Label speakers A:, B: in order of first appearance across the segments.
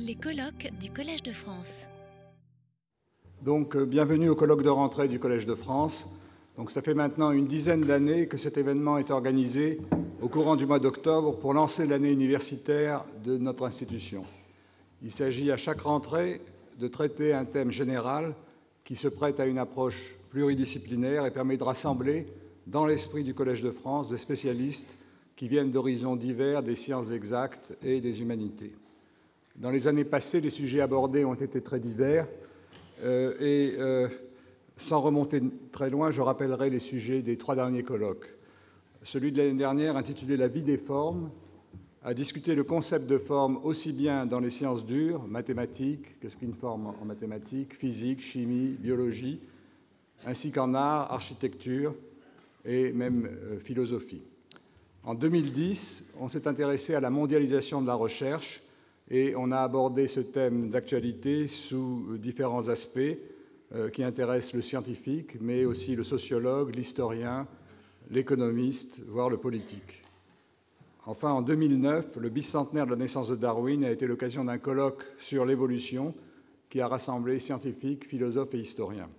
A: Les colloques du Collège de France.
B: Donc, euh, bienvenue au colloque de rentrée du Collège de France. Donc, ça fait maintenant une dizaine d'années que cet événement est organisé au courant du mois d'octobre pour lancer l'année universitaire de notre institution. Il s'agit à chaque rentrée de traiter un thème général qui se prête à une approche pluridisciplinaire et permet de rassembler dans l'esprit du Collège de France des spécialistes qui viennent d'horizons divers des sciences exactes et des humanités. Dans les années passées, les sujets abordés ont été très divers euh, et euh, sans remonter très loin, je rappellerai les sujets des trois derniers colloques. Celui de l'année dernière, intitulé La vie des formes, a discuté le concept de forme aussi bien dans les sciences dures, mathématiques, qu'est-ce qu'une forme en mathématiques, physique, chimie, biologie, ainsi qu'en art, architecture et même euh, philosophie. En 2010, on s'est intéressé à la mondialisation de la recherche et on a abordé ce thème d'actualité sous différents aspects euh, qui intéressent le scientifique, mais aussi le sociologue, l'historien, l'économiste, voire le politique. Enfin, en 2009, le bicentenaire de la naissance de Darwin a été l'occasion d'un colloque sur l'évolution qui a rassemblé scientifiques, philosophes et historiens.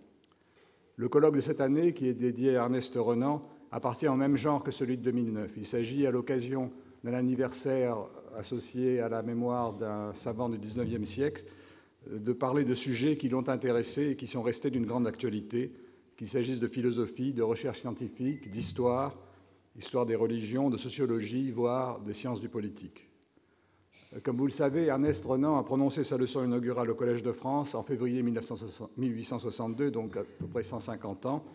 B: Le colloque de cette année, qui est dédié à Ernest Renan, appartient au même genre que celui de 2009. Il s'agit, à l'occasion d'un anniversaire associé à la mémoire d'un savant du XIXe siècle, de parler de sujets qui l'ont intéressé et qui sont restés d'une grande actualité, qu'il s'agisse de philosophie, de recherche scientifique, d'histoire, histoire des religions, de sociologie, voire de sciences du politique. Comme vous le savez, Ernest Renan a prononcé sa leçon inaugurale au Collège de France en février 1862, donc à peu près 150 ans,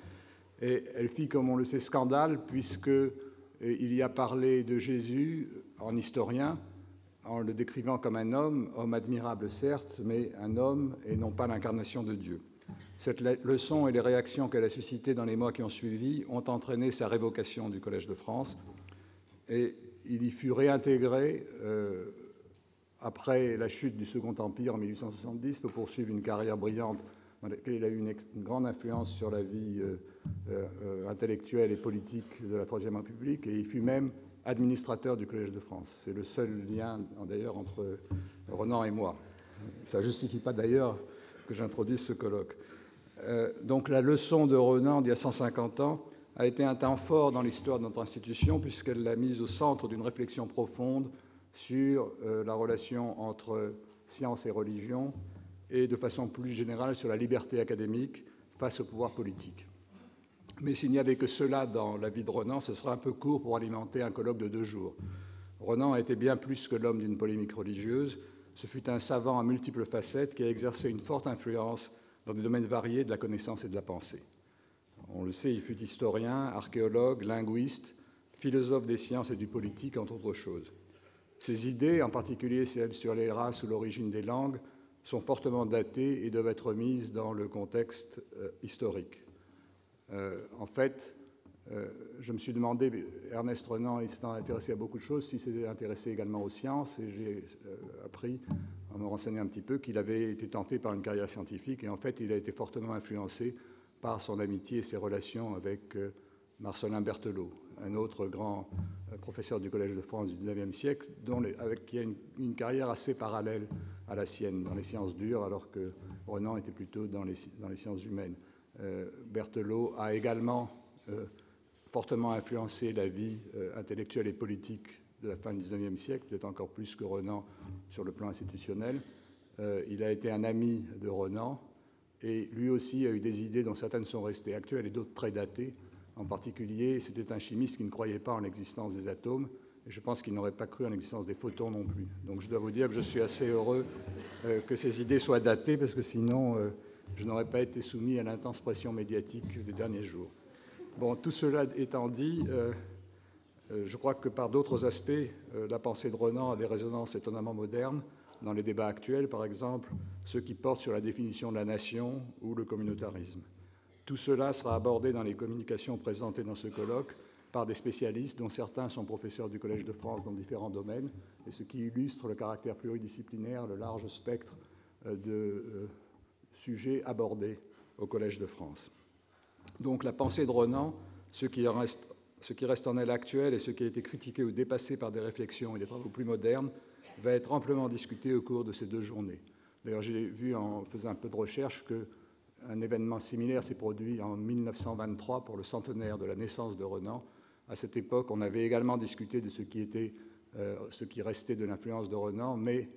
B: et elle fit, comme on le sait, scandale, puisqu'il y a parlé de Jésus en historien, en le décrivant comme un homme, homme admirable certes, mais un homme et non pas l'incarnation de Dieu. Cette leçon et les réactions qu'elle a suscitées dans les mois qui ont suivi ont entraîné sa révocation du Collège de France, et il y fut réintégré euh, après la chute du Second Empire en 1870 pour poursuivre une carrière brillante dans laquelle il a eu une, grande influence sur la vie euh, intellectuelle et politique de la Troisième République, et il fut même administrateur du Collège de France. C'est le seul lien d'ailleurs entre Renan et moi. Ça ne justifie pas d'ailleurs que j'introduise ce colloque. Euh, donc la leçon de Renan d'il y a 150 ans a été un temps fort dans l'histoire de notre institution puisqu'elle l'a mise au centre d'une réflexion profonde sur la relation entre science et religion, et de façon plus générale sur la liberté académique face au pouvoir politique. Mais s'il n'y avait que cela dans la vie de Renan, ce serait un peu court pour alimenter un colloque de deux jours. Renan a été bien plus que l'homme d'une polémique religieuse. Ce fut un savant à multiples facettes qui a exercé une forte influence dans des domaines variés de la connaissance et de la pensée. On le sait, il fut historien, archéologue, linguiste, philosophe des sciences et du politique, entre autres choses. Ses idées, en particulier celles sur les races ou l'origine des langues, sont fortement datées et doivent être mises dans le contexte euh, historique. Euh, en fait, euh, je me suis demandé, Ernest Renan, il s'est intéressé à beaucoup de choses, s'il s'était intéressé également aux sciences, et j'ai appris, en me renseignant un petit peu, qu'il avait été tenté par une carrière scientifique, et en fait, il a été fortement influencé par son amitié et ses relations avec Marcelin Berthelot, un autre grand professeur du Collège de France du XIXe siècle, dont avec, qui a une, carrière assez parallèle à la sienne dans les sciences dures, alors que Renan était plutôt dans les sciences humaines. Euh, Berthelot a également euh, fortement influencé la vie euh, intellectuelle et politique de la fin du XIXe siècle, peut-être encore plus que Renan sur le plan institutionnel. il a été un ami de Renan, et lui aussi a eu des idées dont certaines sont restées actuelles et d'autres très datées. En particulier, c'était un chimiste qui ne croyait pas en l'existence des atomes, et je pense qu'il n'aurait pas cru en l'existence des photons non plus. Donc je dois vous dire que je suis assez heureux que ces idées soient datées, parce que sinon, je n'aurais pas été soumis à l'intense pression médiatique des derniers jours. Bon, tout cela étant dit, euh, je crois que par d'autres aspects, la pensée de Renan a des résonances étonnamment modernes dans les débats actuels, par exemple ceux qui portent sur la définition de la nation ou le communautarisme. Tout cela sera abordé dans les communications présentées dans ce colloque par des spécialistes, dont certains sont professeurs du Collège de France dans différents domaines, et ce qui illustre le caractère pluridisciplinaire, le large spectre euh, de sujets abordés au Collège de France. Donc la pensée de Renan, ce qui reste, en elle actuel et ce qui a été critiqué ou dépassé par des réflexions et des travaux plus modernes, va être amplement discuté au cours de ces deux journées. D'ailleurs, j'ai vu en faisant un peu de recherche qu'un événement similaire s'est produit en 1923 pour le centenaire de la naissance de Renan. À cette époque, on avait également discuté de ce qui, était, euh, ce qui restait de l'influence de Renan, mais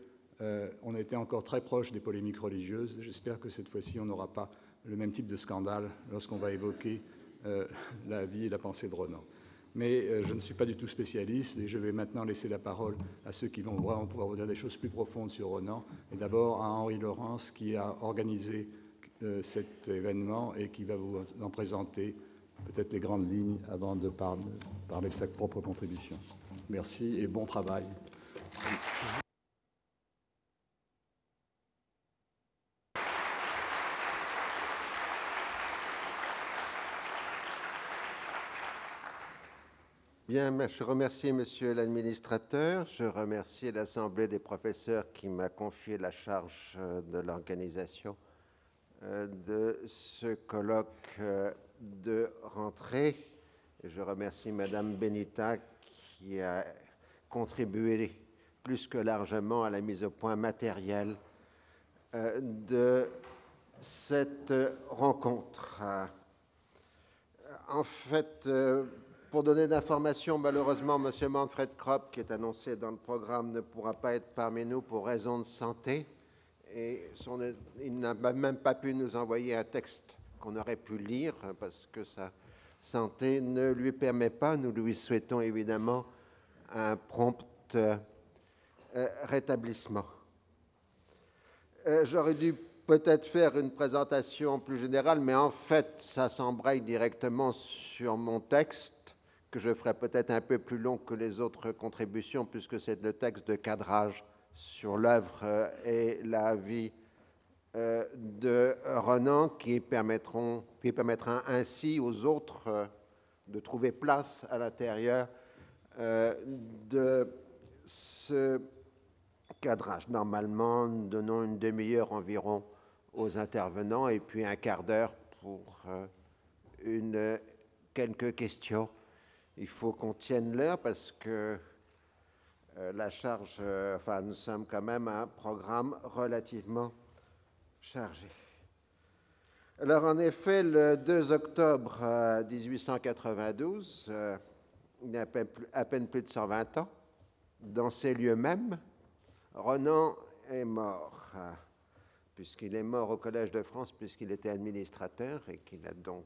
B: euh, on était encore très proche des polémiques religieuses. J'espère que cette fois-ci, on n'aura pas le même type de scandale lorsqu'on va évoquer euh, la vie et la pensée de Renan. Mais euh, je ne suis pas du tout spécialiste et je vais maintenant laisser la parole à ceux qui vont vraiment pouvoir vous dire des choses plus profondes sur Renan. Et d'abord à Henri Laurence qui a organisé cet événement et qui va vous en présenter peut-être les grandes lignes avant de parler de sa propre contribution. Merci et bon travail.
C: Je remercie Monsieur l'administrateur, je remercie l'Assemblée des professeurs qui m'a confié la charge euh, de l'organisation euh, de ce colloque euh, de rentrée. Je remercie Madame Benita qui a contribué plus que largement à la mise au point matérielle de cette rencontre. En fait, pour donner d'informations, malheureusement, M. Manfred Kropp, qui est annoncé dans le programme, ne pourra pas être parmi nous pour raison de santé. Et il n'a même pas pu nous envoyer un texte qu'on aurait pu lire parce que sa santé ne lui permet pas. Nous lui souhaitons évidemment un prompt euh, rétablissement. Euh, j'aurais dû peut-être faire une présentation plus générale, mais en fait, ça s'embraye directement sur mon texte que je ferai peut-être un peu plus long que les autres contributions, puisque c'est le texte de cadrage sur l'œuvre euh, et la vie euh, de Renan qui, permettront, qui permettra ainsi aux autres euh, de trouver place à l'intérieur de ce cadrage. Normalement, nous donnons une demi-heure environ aux intervenants et puis un quart d'heure pour une, quelques questions il faut qu'on tienne l'heure parce que euh, la charge, euh, enfin, nous sommes quand même un programme relativement chargé. Alors, en effet, le 2 octobre 1892, euh, il y a à peine, plus de 120 ans, dans ces lieux mêmes, Renan est mort, puisqu'il est mort au Collège de France, puisqu'il était administrateur et qu'il a donc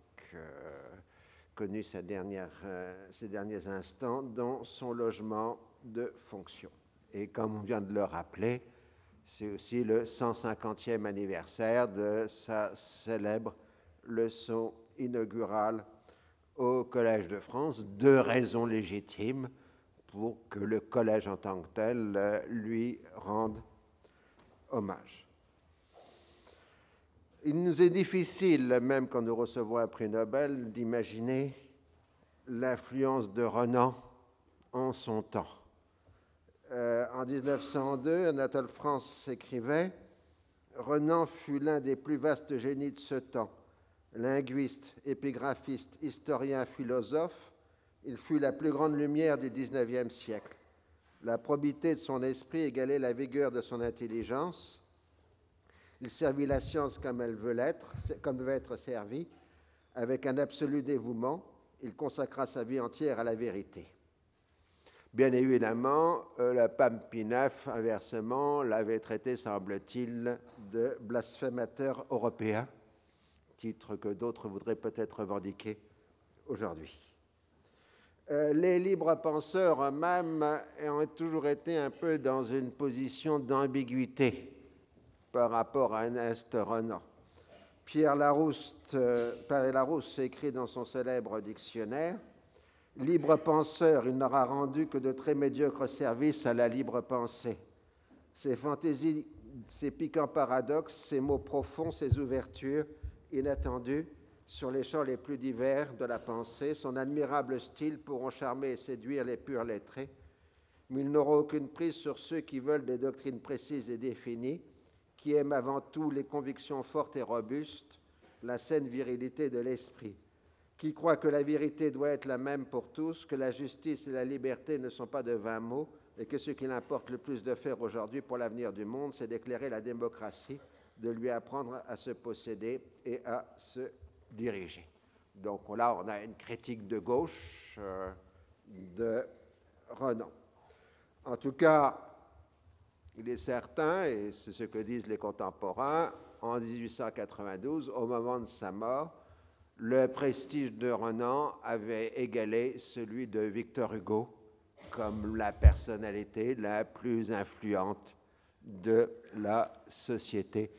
C: connu dernière, euh, ses derniers instants dans son logement de fonction. Et comme on vient de le rappeler, c'est aussi le 150e anniversaire de sa célèbre leçon inaugurale au Collège de France. Deux raisons légitimes pour que le collège en tant que tel euh, lui rende hommage. Il nous est difficile, même quand nous recevons un prix Nobel, d'imaginer l'influence de Renan en son temps. Euh, en 1902, Anatole France écrivait Renan fut l'un des plus vastes génies de ce temps. Linguiste, épigraphiste, historien, philosophe, il fut la plus grande lumière du XIXe siècle. La probité de son esprit égalait la vigueur de son intelligence. Il servit la science comme elle veut l'être, comme devait être servie, avec un absolu dévouement. Il consacra sa vie entière à la vérité. Bien évidemment, euh, le pape Pinaf, inversement, l'avait traité, semble-t-il, de blasphémateur européen, titre que d'autres voudraient peut-être revendiquer aujourd'hui. Euh, les libres penseurs eux-mêmes ont toujours été un peu dans une position d'ambiguïté par rapport à Ernest Renan. Pierre Larousse, euh, Larousse écrit dans son célèbre dictionnaire Libre penseur, il n'aura rendu que de très médiocres services à la libre pensée. Ses fantaisies, ses piquants paradoxes, ses mots profonds, ses ouvertures inattendues sur les champs les plus divers de la pensée, son admirable style pourront charmer et séduire les purs lettrés, mais il n'aura aucune prise sur ceux qui veulent des doctrines précises et définies qui aime avant tout les convictions fortes et robustes, la saine virilité de l'esprit, qui croit que la vérité doit être la même pour tous, que la justice et la liberté ne sont pas de vains mots, et que ce qu'il importe le plus de faire aujourd'hui pour l'avenir du monde, c'est d'éclairer la démocratie, de lui apprendre à se posséder et à se diriger. Donc là, on a une critique de gauche euh, de Renan. En tout cas, il est certain, et c'est ce que disent les contemporains, en 1892, au moment de sa mort, le prestige de Renan avait égalé celui de Victor Hugo comme la personnalité la plus influente de la société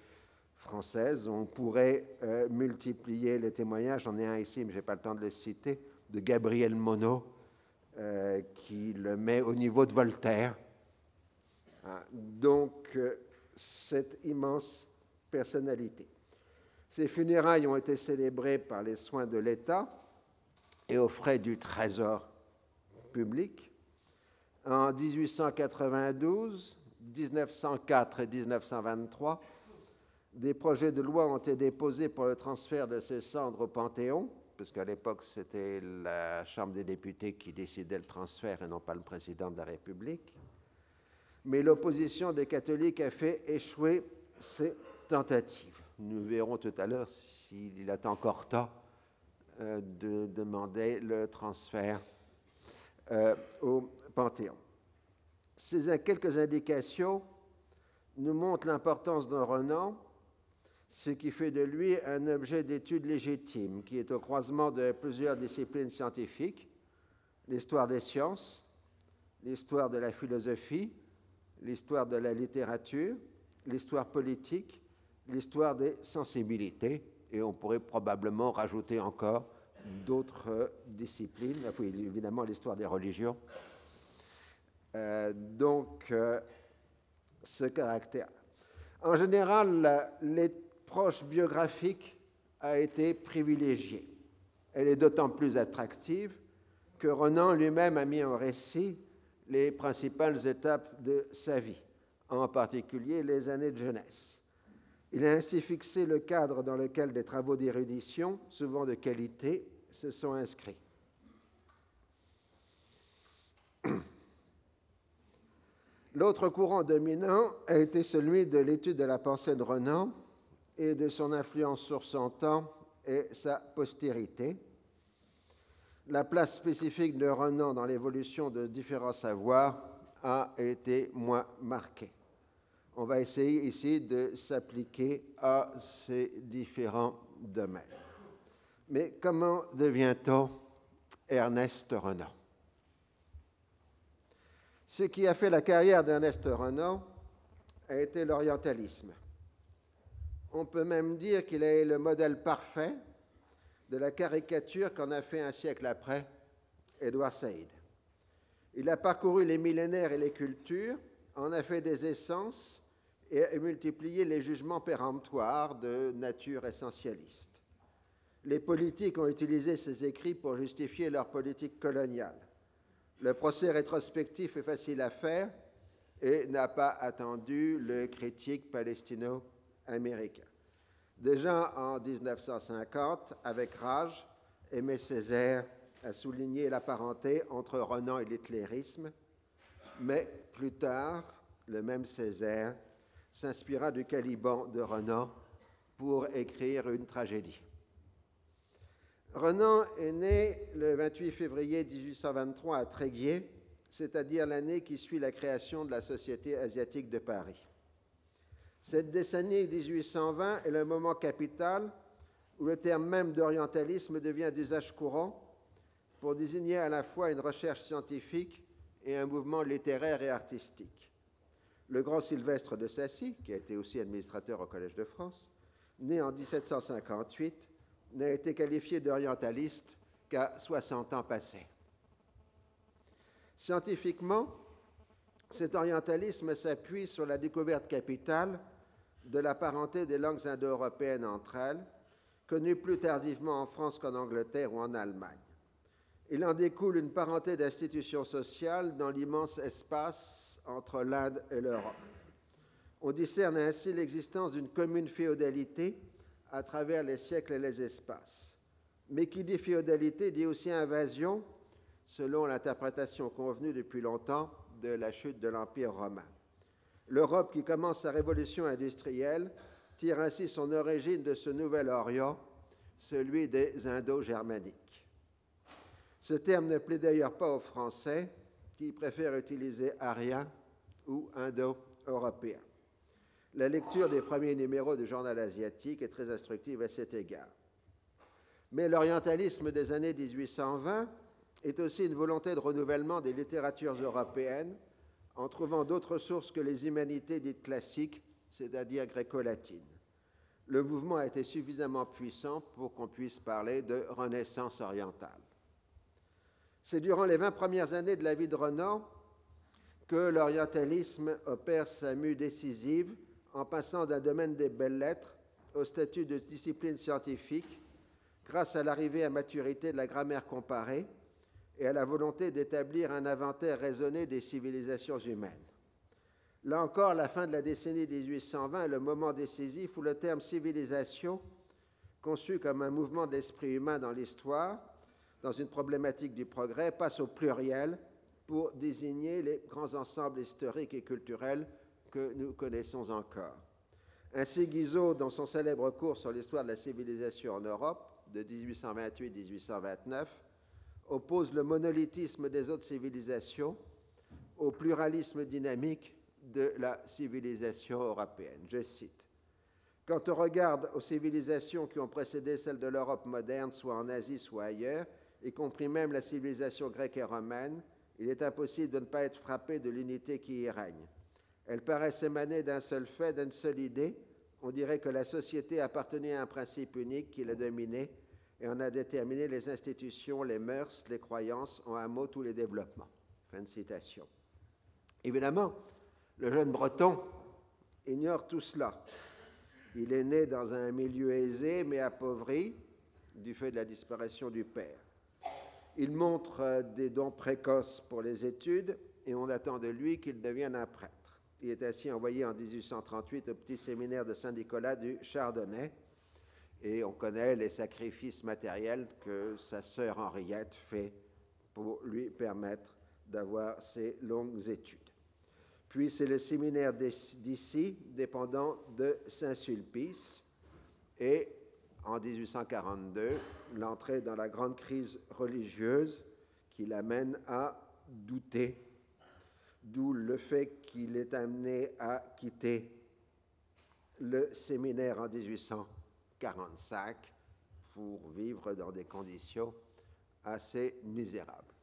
C: française. On pourrait euh, multiplier les témoignages, j'en ai un ici, mais je n'ai pas le temps de le citer, de Gabriel Monod, euh, qui le met au niveau de Voltaire. Hein, donc, euh, cette immense personnalité. Ces funérailles ont été célébrées par les soins de l'État et aux frais du Trésor public. En 1892, 1904 et 1923, des projets de loi ont été déposés pour le transfert de ces cendres au Panthéon, puisqu'à l'époque c'était la Chambre des députés qui décidait le transfert et non pas le président de la République. Mais l'opposition des catholiques a fait échouer ces tentatives. Nous verrons tout à l'heure s'il a encore temps euh, de demander le transfert euh, au Panthéon. Ces quelques indications nous montrent l'importance d'un Renan, ce qui fait de lui un objet d'étude légitime, qui est au croisement de plusieurs disciplines scientifiques, l'histoire des sciences, l'histoire de la philosophie, l'histoire de la littérature, l'histoire politique, l'histoire des sensibilités, et on pourrait probablement rajouter encore d'autres disciplines, évidemment l'histoire des religions. Euh, donc, euh, ce caractère. En général, l'approche biographique a été privilégiée. Elle est d'autant plus attractive que Renan lui-même a mis en récit les principales étapes de sa vie, en particulier les années de jeunesse. Il a ainsi fixé le cadre dans lequel des travaux d'érudition, souvent de qualité, se sont inscrits. L'autre courant dominant a été celui de l'étude de la pensée de Renan et de son influence sur son temps et sa postérité. La place spécifique de Renan dans l'évolution de différents savoirs a été moins marquée on va essayer ici de s'appliquer à ces différents domaines. Mais comment devient-on Ernest Renan? Ce qui a fait la carrière d'Ernest Renan a été l'orientalisme. On peut même dire qu'il est le modèle parfait de la caricature qu'en a fait un siècle après Édouard Saïd. Il a parcouru les millénaires et les cultures, en a fait des essences et multiplier les jugements péremptoires de nature essentialiste. Les politiques ont utilisé ces écrits pour justifier leur politique coloniale. Le procès rétrospectif est facile à faire et n'a pas attendu le critique palestino-américain. Déjà en 1950, avec rage, Aimé Césaire a souligné la parenté entre Renan et l'hitlérisme, mais plus tard, le même Césaire s'inspira du Caliban de Renan pour écrire une tragédie. Renan est né le 28 février 1823 à Tréguier, c'est-à-dire l'année qui suit la création de la Société asiatique de Paris. Cette décennie 1820 est le moment capital où le terme même d'orientalisme devient d'usage courant pour désigner à la fois une recherche scientifique et un mouvement littéraire et artistique. Le grand Sylvestre de Sassy, qui a été aussi administrateur au Collège de France, né en 1758, n'a été qualifié d'orientaliste qu'à 60 ans passés. Scientifiquement, cet orientalisme s'appuie sur la découverte capitale de la parenté des langues indo-européennes entre elles, connue plus tardivement en France qu'en Angleterre ou en Allemagne. Il en découle une parenté d'institutions sociales dans l'immense espace entre l'Inde et l'Europe. On discerne ainsi l'existence d'une commune féodalité à travers les siècles et les espaces. Mais qui dit féodalité dit aussi invasion, selon l'interprétation convenue depuis longtemps de la chute de l'Empire romain. L'Europe qui commence sa révolution industrielle tire ainsi son origine de ce nouvel Orient, celui des Indo-Germaniques. Ce terme ne plaît d'ailleurs pas aux Français qui préfèrent utiliser arien ou indo-européen. La lecture des premiers numéros du journal asiatique est très instructive à cet égard. Mais l'orientalisme des années 1820 est aussi une volonté de renouvellement des littératures européennes en trouvant d'autres sources que les humanités dites classiques, c'est-à-dire gréco-latines. Le mouvement a été suffisamment puissant pour qu'on puisse parler de renaissance orientale. C'est durant les 20 premières années de la vie de Renan que l'orientalisme opère sa mue décisive en passant d'un domaine des belles lettres au statut de discipline scientifique grâce à l'arrivée à maturité de la grammaire comparée et à la volonté d'établir un inventaire raisonné des civilisations humaines. Là encore, la fin de la décennie 1820 est le moment décisif où le terme civilisation, conçu comme un mouvement de l'esprit humain dans l'histoire, dans une problématique du progrès, passe au pluriel pour désigner les grands ensembles historiques et culturels que nous connaissons encore. Ainsi, Guizot, dans son célèbre cours sur l'histoire de la civilisation en Europe de 1828-1829, oppose le monolithisme des autres civilisations au pluralisme dynamique de la civilisation européenne. Je cite. Quand on regarde aux civilisations qui ont précédé celles de l'Europe moderne, soit en Asie, soit ailleurs, y compris même la civilisation grecque et romaine, il est impossible de ne pas être frappé de l'unité qui y règne. Elle paraît émaner d'un seul fait, d'une seule idée. On dirait que la société appartenait à un principe unique qui la dominait et en a déterminé les institutions, les mœurs, les croyances, en un mot, tous les développements. Fin de citation. Évidemment, le jeune breton ignore tout cela. Il est né dans un milieu aisé mais appauvri du fait de la disparition du père. Il montre euh, des dons précoces pour les études et on attend de lui qu'il devienne un prêtre. Il est ainsi envoyé en 1838 au petit séminaire de Saint-Nicolas du Chardonnay et on connaît les sacrifices matériels que sa sœur Henriette fait pour lui permettre d'avoir ses longues études. Puis c'est le séminaire d'ici, dépendant de Saint-Sulpice, et en 1842, l'entrée dans la grande crise religieuse qui l'amène à douter, d'où le fait qu'il est amené à quitter le séminaire en 1845 pour vivre dans des conditions assez misérables.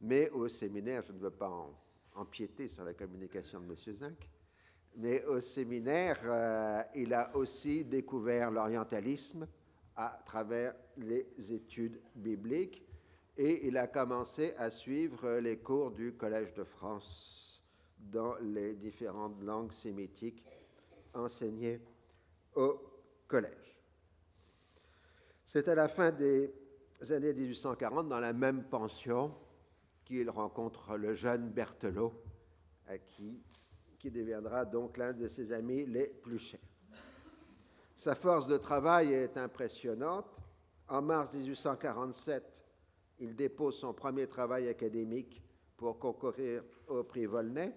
C: Mais au séminaire, je ne veux pas empiéter sur la communication de M. Zinc, mais au séminaire, euh, il a aussi découvert l'orientalisme à travers les études bibliques et il a commencé à suivre les cours du Collège de France dans les différentes langues sémitiques enseignées au collège. C'est à la fin des années 1840, dans la même pension, qu'il rencontre le jeune Berthelot, à qui, qui deviendra donc l'un de ses amis les plus chers. Sa force de travail est impressionnante. En mars 1847, il dépose son premier travail académique pour concourir au prix Volney.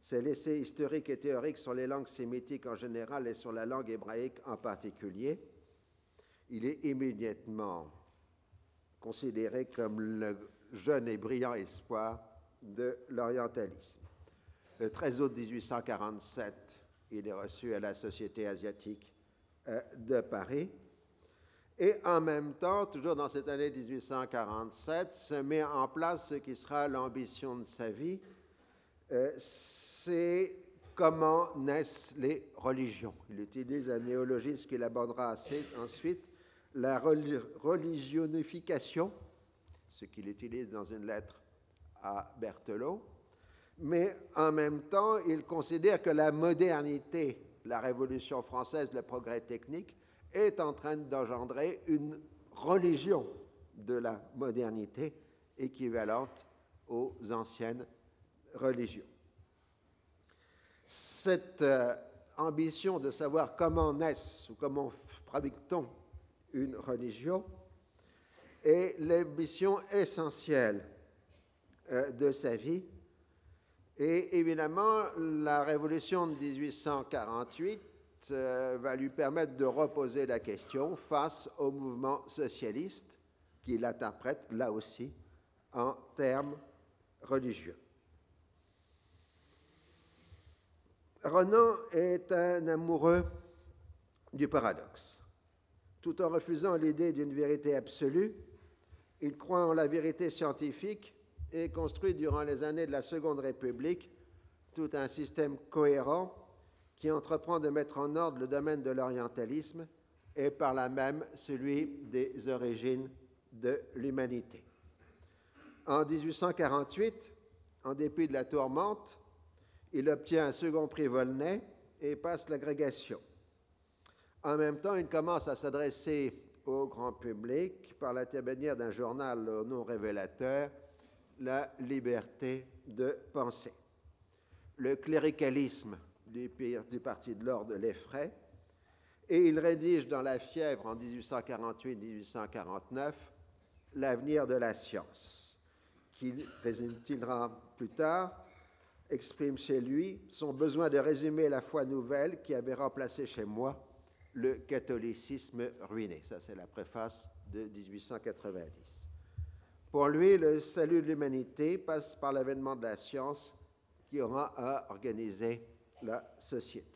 C: Ses l'essai historique et théorique sur les langues sémitiques en général et sur la langue hébraïque en particulier. Il est immédiatement considéré comme le jeune et brillant espoir de l'orientalisme. Le 13 août 1847, il est reçu à la Société asiatique euh, de Paris. Et en même temps, toujours dans cette année 1847, se met en place ce qui sera l'ambition de sa vie, euh, c'est comment naissent les religions. Il utilise un néologisme qu'il abordera ensuite, la religionification, ce qu'il utilise dans une lettre à Berthelot, mais en même temps, il considère que la modernité, la Révolution française, le progrès technique, est en train d'engendrer une religion de la modernité équivalente aux anciennes religions. Cette euh, ambition de savoir comment naissent ou comment fabrique-t-on une religion est l'ambition essentielle euh, de sa vie Et évidemment, la révolution de 1848 euh, va lui permettre de reposer la question face au mouvement socialiste qu'il interprète là aussi en termes religieux. Renan est un amoureux du paradoxe. Tout en refusant l'idée d'une vérité absolue, il croit en la vérité scientifique et construit durant les années de la Seconde République tout un système cohérent qui entreprend de mettre en ordre le domaine de l'orientalisme et par là même celui des origines de l'humanité. En 1848, en dépit de la tourmente, il obtient un second prix Volney et passe l'agrégation. En même temps, il commence à s'adresser au grand public par l'intermédiaire d'un journal nom révélateur, La liberté de penser. Le cléricalisme du, du parti de l'ordre l'effraie et il rédige dans La fièvre en 1848-1849 L'avenir de la science, qui, résumera plus tard, exprime chez lui son besoin de résumer la foi nouvelle qui avait remplacé chez moi le catholicisme ruiné. Ça, c'est la préface de 1890. Pour lui, le salut de l'humanité passe par l'avènement de la science qui aura à organiser la société.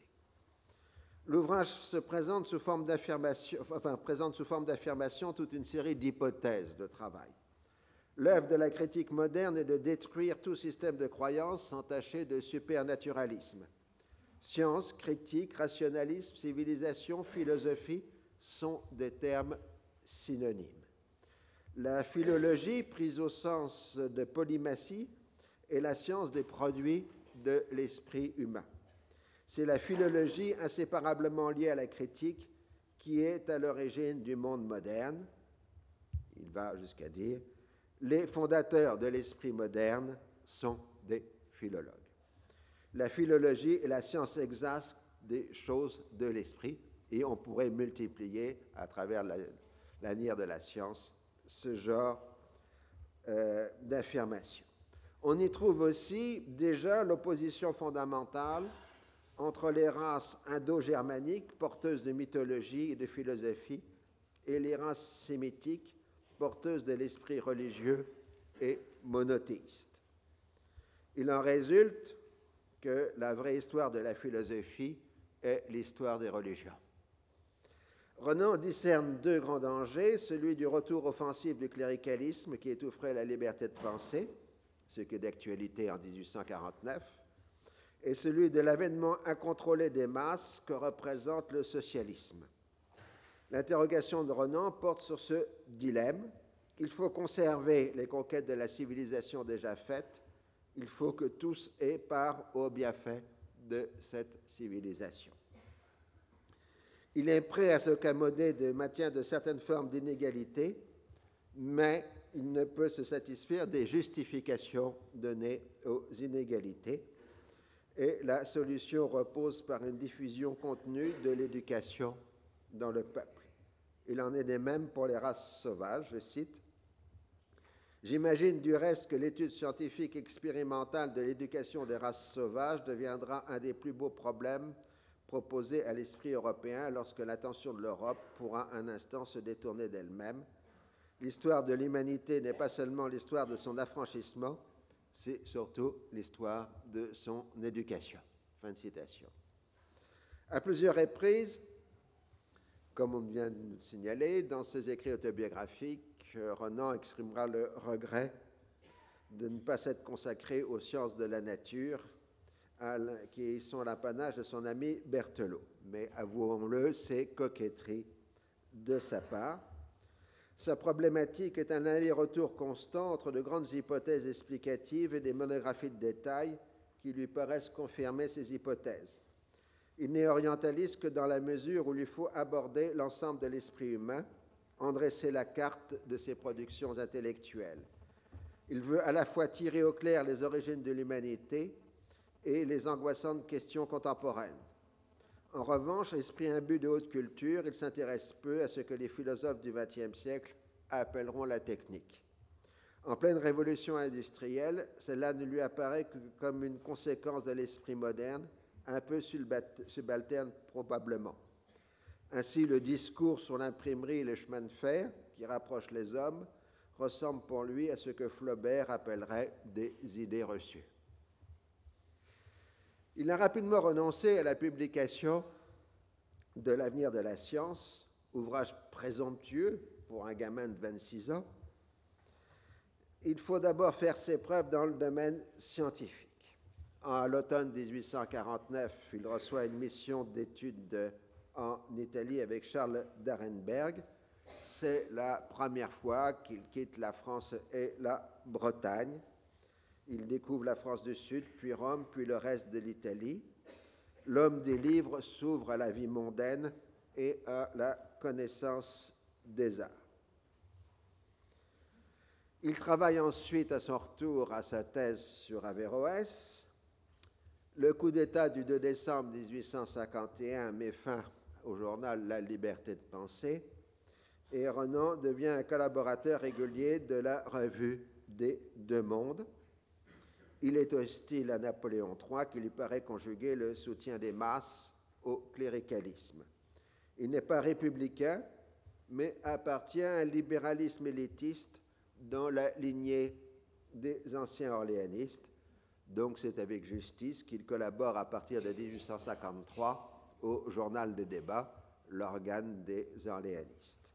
C: L'ouvrage se présente sous forme d'affirmation, enfin, présente sous forme d'affirmation toute une série d'hypothèses de travail. L'œuvre de la critique moderne est de détruire tout système de croyance entaché de supernaturalisme Science, critique, rationalisme, civilisation, philosophie sont des termes synonymes. La philologie, prise au sens de polymatie, est la science des produits de l'esprit humain. C'est la philologie inséparablement liée à la critique qui est à l'origine du monde moderne. Il va jusqu'à dire, les fondateurs de l'esprit moderne sont des philologues la philologie est la science exacte des choses de l'esprit, et on pourrait multiplier à travers l'avenir de la science ce genre euh, d'affirmation. On y trouve aussi déjà l'opposition fondamentale entre les races indo-germaniques porteuses de mythologie et de philosophie et les races sémitiques porteuses de l'esprit religieux et monothéiste. Il en résulte que la vraie histoire de la philosophie est l'histoire des religions. Renan discerne deux grands dangers, celui du retour offensif du cléricalisme qui étoufferait la liberté de penser, ce qui est d'actualité en 1849, et celui de l'avènement incontrôlé des masses que représente le socialisme. L'interrogation de Renan porte sur ce dilemme. Il faut conserver les conquêtes de la civilisation déjà faites il faut que tous aient part au bienfait de cette civilisation. Il est prêt à s'accommoder de maintien de certaines formes d'inégalité, mais il ne peut se satisfaire des justifications données aux inégalités. Et la solution repose par une diffusion contenue de l'éducation dans le peuple. Il en est de même pour les races sauvages, je cite, J'imagine du reste que l'étude scientifique expérimentale de l'éducation des races sauvages deviendra un des plus beaux problèmes proposés à l'esprit européen lorsque l'attention de l'Europe pourra un instant se détourner d'elle-même. L'histoire de l'humanité n'est pas seulement l'histoire de son affranchissement, c'est surtout l'histoire de son éducation. Fin de citation. À plusieurs reprises, comme on vient de le signaler, dans ses écrits autobiographiques, Renan exprimera le regret de ne pas s'être consacré aux sciences de la nature, qui sont l'apanage de son ami Berthelot. Mais avouons-le, c'est coquetterie de sa part. Sa problématique est un aller-retour constant entre de grandes hypothèses explicatives et des monographies de détails qui lui paraissent confirmer ces hypothèses. Il n'est orientaliste que dans la mesure où il faut aborder l'ensemble de l'esprit humain, en dresser la carte de ses productions intellectuelles. Il veut à la fois tirer au clair les origines de l'humanité et les angoissantes questions contemporaines. En revanche, esprit imbu de haute culture, il s'intéresse peu à ce que les philosophes du XXe siècle appelleront la technique. En pleine révolution industrielle, cela ne lui apparaît que comme une conséquence de l'esprit moderne, un peu subalterne probablement. Ainsi, le discours sur l'imprimerie et le chemin de fer, qui rapproche les hommes, ressemble pour lui à ce que Flaubert appellerait des idées reçues. Il a rapidement renoncé à la publication de L'avenir de la science, ouvrage présomptueux pour un gamin de 26 ans. Il faut d'abord faire ses preuves dans le domaine scientifique. En l'automne 1849, il reçoit une mission d'études en Italie avec Charles d'Arenberg. C'est la première fois qu'il quitte la France et la Bretagne. Il découvre la France du Sud, puis Rome, puis le reste de l'Italie. L'homme des livres s'ouvre à la vie mondaine et à la connaissance des arts. Il travaille ensuite à son retour à sa thèse sur Averroès. Le coup d'État du 2 décembre 1851 met fin au journal La Liberté de penser et Renan devient un collaborateur régulier de la revue des Deux Mondes. Il est hostile à Napoléon III qui lui paraît conjuguer le soutien des masses au cléricalisme. Il n'est pas républicain, mais appartient à un libéralisme élitiste dans la lignée des anciens orléanistes. Donc c'est avec justice qu'il collabore à partir de 1853 au journal de débat, l'organe des orléanistes.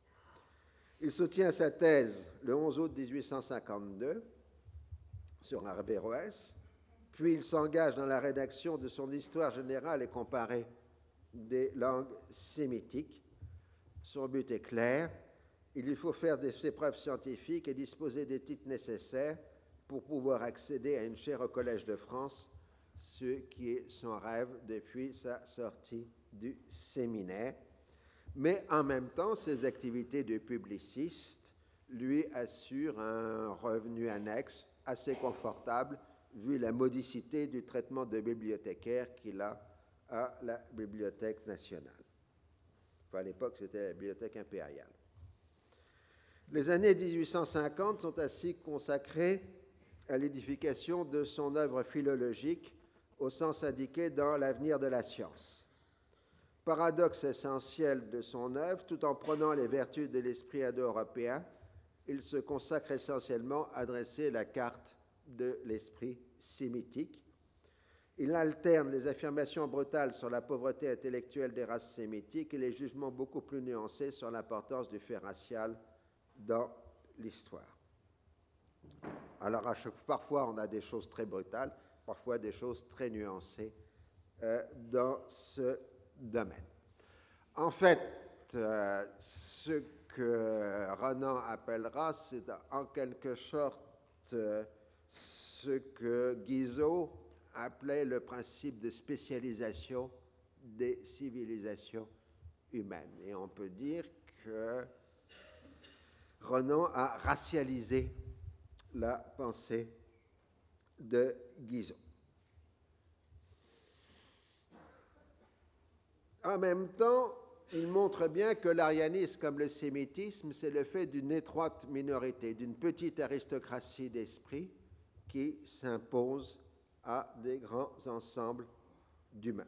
C: Il soutient sa thèse le 11 août 1852 sur Averroès, puis il s'engage dans la rédaction de son Histoire générale et comparée des langues sémitiques. Son but est clair, il lui faut faire des épreuves scientifiques et disposer des titres nécessaires pour pouvoir accéder à une chaire au Collège de France, ce qui est son rêve depuis sa sortie du séminaire mais en même temps, ses activités de publiciste lui assurent un revenu annexe assez confortable vu la modicité du traitement de bibliothécaire qu'il a à la Bibliothèque nationale. Enfin, à l'époque, c'était la Bibliothèque impériale. Les années 1850 sont ainsi consacrées à l'édification de son œuvre philologique au sens indiqué dans L'avenir de la science paradoxe essentiel de son œuvre, tout en prenant les vertus de l'esprit indo-européen, il se consacre essentiellement à dresser la carte de l'esprit sémitique. Il alterne les affirmations brutales sur la pauvreté intellectuelle des races sémitiques et les jugements beaucoup plus nuancés sur l'importance du fait racial dans l'histoire. Alors, parfois, on a des choses très brutales, parfois des choses très nuancées euh, dans ce domaine. En fait, euh, ce que Renan appellera, c'est en quelque sorte euh, ce que Guizot appelait le principe de spécialisation des civilisations humaines. Et on peut dire que Renan a racialisé la pensée de Guizot. En même temps, il montre bien que l'arianisme comme le sémitisme, c'est le fait d'une étroite minorité, d'une petite aristocratie d'esprit qui s'impose à des grands ensembles d'humains.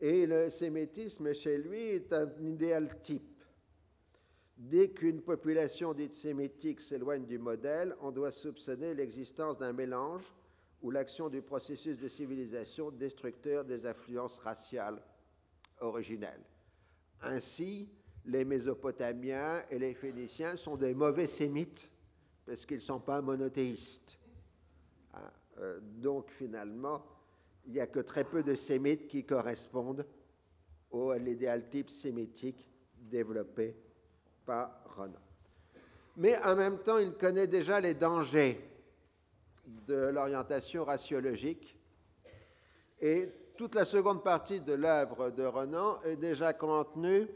C: Et le sémitisme, chez lui, est un idéal type. Dès qu'une population dite sémitique s'éloigne du modèle, on doit soupçonner l'existence d'un mélange ou l'action du processus de civilisation destructeur des influences raciales originelle. Ainsi, les Mésopotamiens et les Phéniciens sont des mauvais sémites parce qu'ils ne sont pas monothéistes. Hein, euh, donc finalement, il n'y a que très peu de sémites qui correspondent au, à l'idéal type sémitique développé par Renan. Mais en même temps, il connaît déjà les dangers de l'orientation raciologique et toute la seconde partie de l'œuvre de Renan est déjà contenue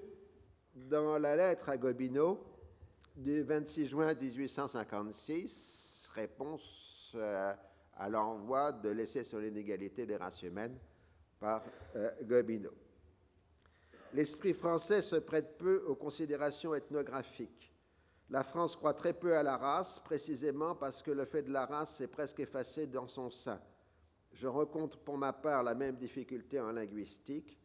C: dans la lettre à Gobineau du 26 juin 1856, réponse euh, à l'envoi de l'essai sur l'inégalité des races humaines par euh, Gobineau. L'esprit français se prête peu aux considérations ethnographiques. La France croit très peu à la race, précisément parce que le fait de la race s'est presque effacé dans son sein. Je rencontre pour ma part la même difficulté en linguistique.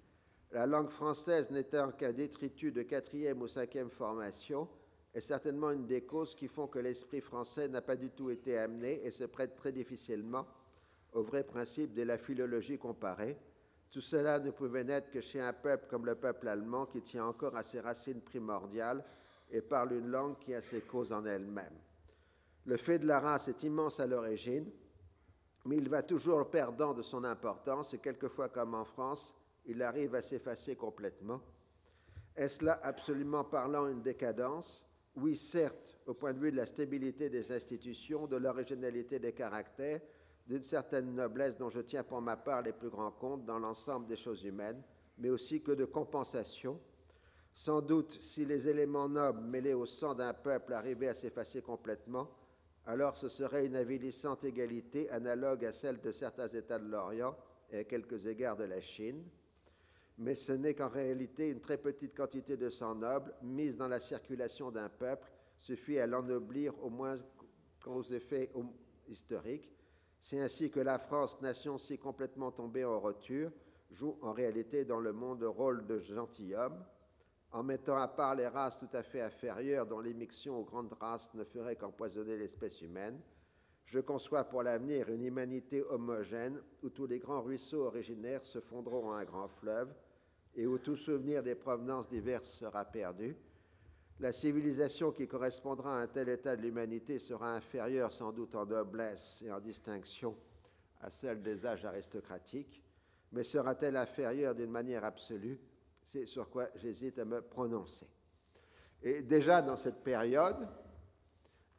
C: La langue française n'étant qu'un détritus de quatrième ou cinquième formation, est certainement une des causes qui font que l'esprit français n'a pas du tout été amené et se prête très difficilement au vrai principe de la philologie comparée. Tout cela ne pouvait naître que chez un peuple comme le peuple allemand qui tient encore à ses racines primordiales et parle une langue qui a ses causes en elle-même. Le fait de la race est immense à l'origine, mais il va toujours perdant de son importance et quelquefois, comme en France, il arrive à s'effacer complètement. Est-ce là absolument parlant une décadence? Oui, certes, au point de vue de la stabilité des institutions, de l'originalité des caractères, d'une certaine noblesse dont je tiens pour ma part les plus grands comptes dans l'ensemble des choses humaines, mais aussi que de compensation. Sans doute, si les éléments nobles mêlés au sang d'un peuple arrivaient à s'effacer complètement, alors ce serait une avilissante égalité analogue à celle de certains États de l'Orient et à quelques égards de la Chine. Mais ce n'est qu'en réalité une très petite quantité de sang noble mise dans la circulation d'un peuple suffit à l'ennoblir au moins qu'aux effets historiques, c'est ainsi que la France, nation si complètement tombée en rupture, joue en réalité dans le monde le rôle de gentilhomme, en mettant à part les races tout à fait inférieures dont l'émission aux grandes races ne ferait qu'empoisonner l'espèce humaine. Je conçois pour l'avenir une humanité homogène où tous les grands ruisseaux originaires se fondront en un grand fleuve et où tout souvenir des provenances diverses sera perdu, la civilisation qui correspondra à un tel état de l'humanité sera inférieure sans doute en noblesse et en distinction à celle des âges aristocratiques, mais sera-t-elle inférieure d'une manière absolue? C'est sur quoi j'hésite à me prononcer. Et déjà dans cette période,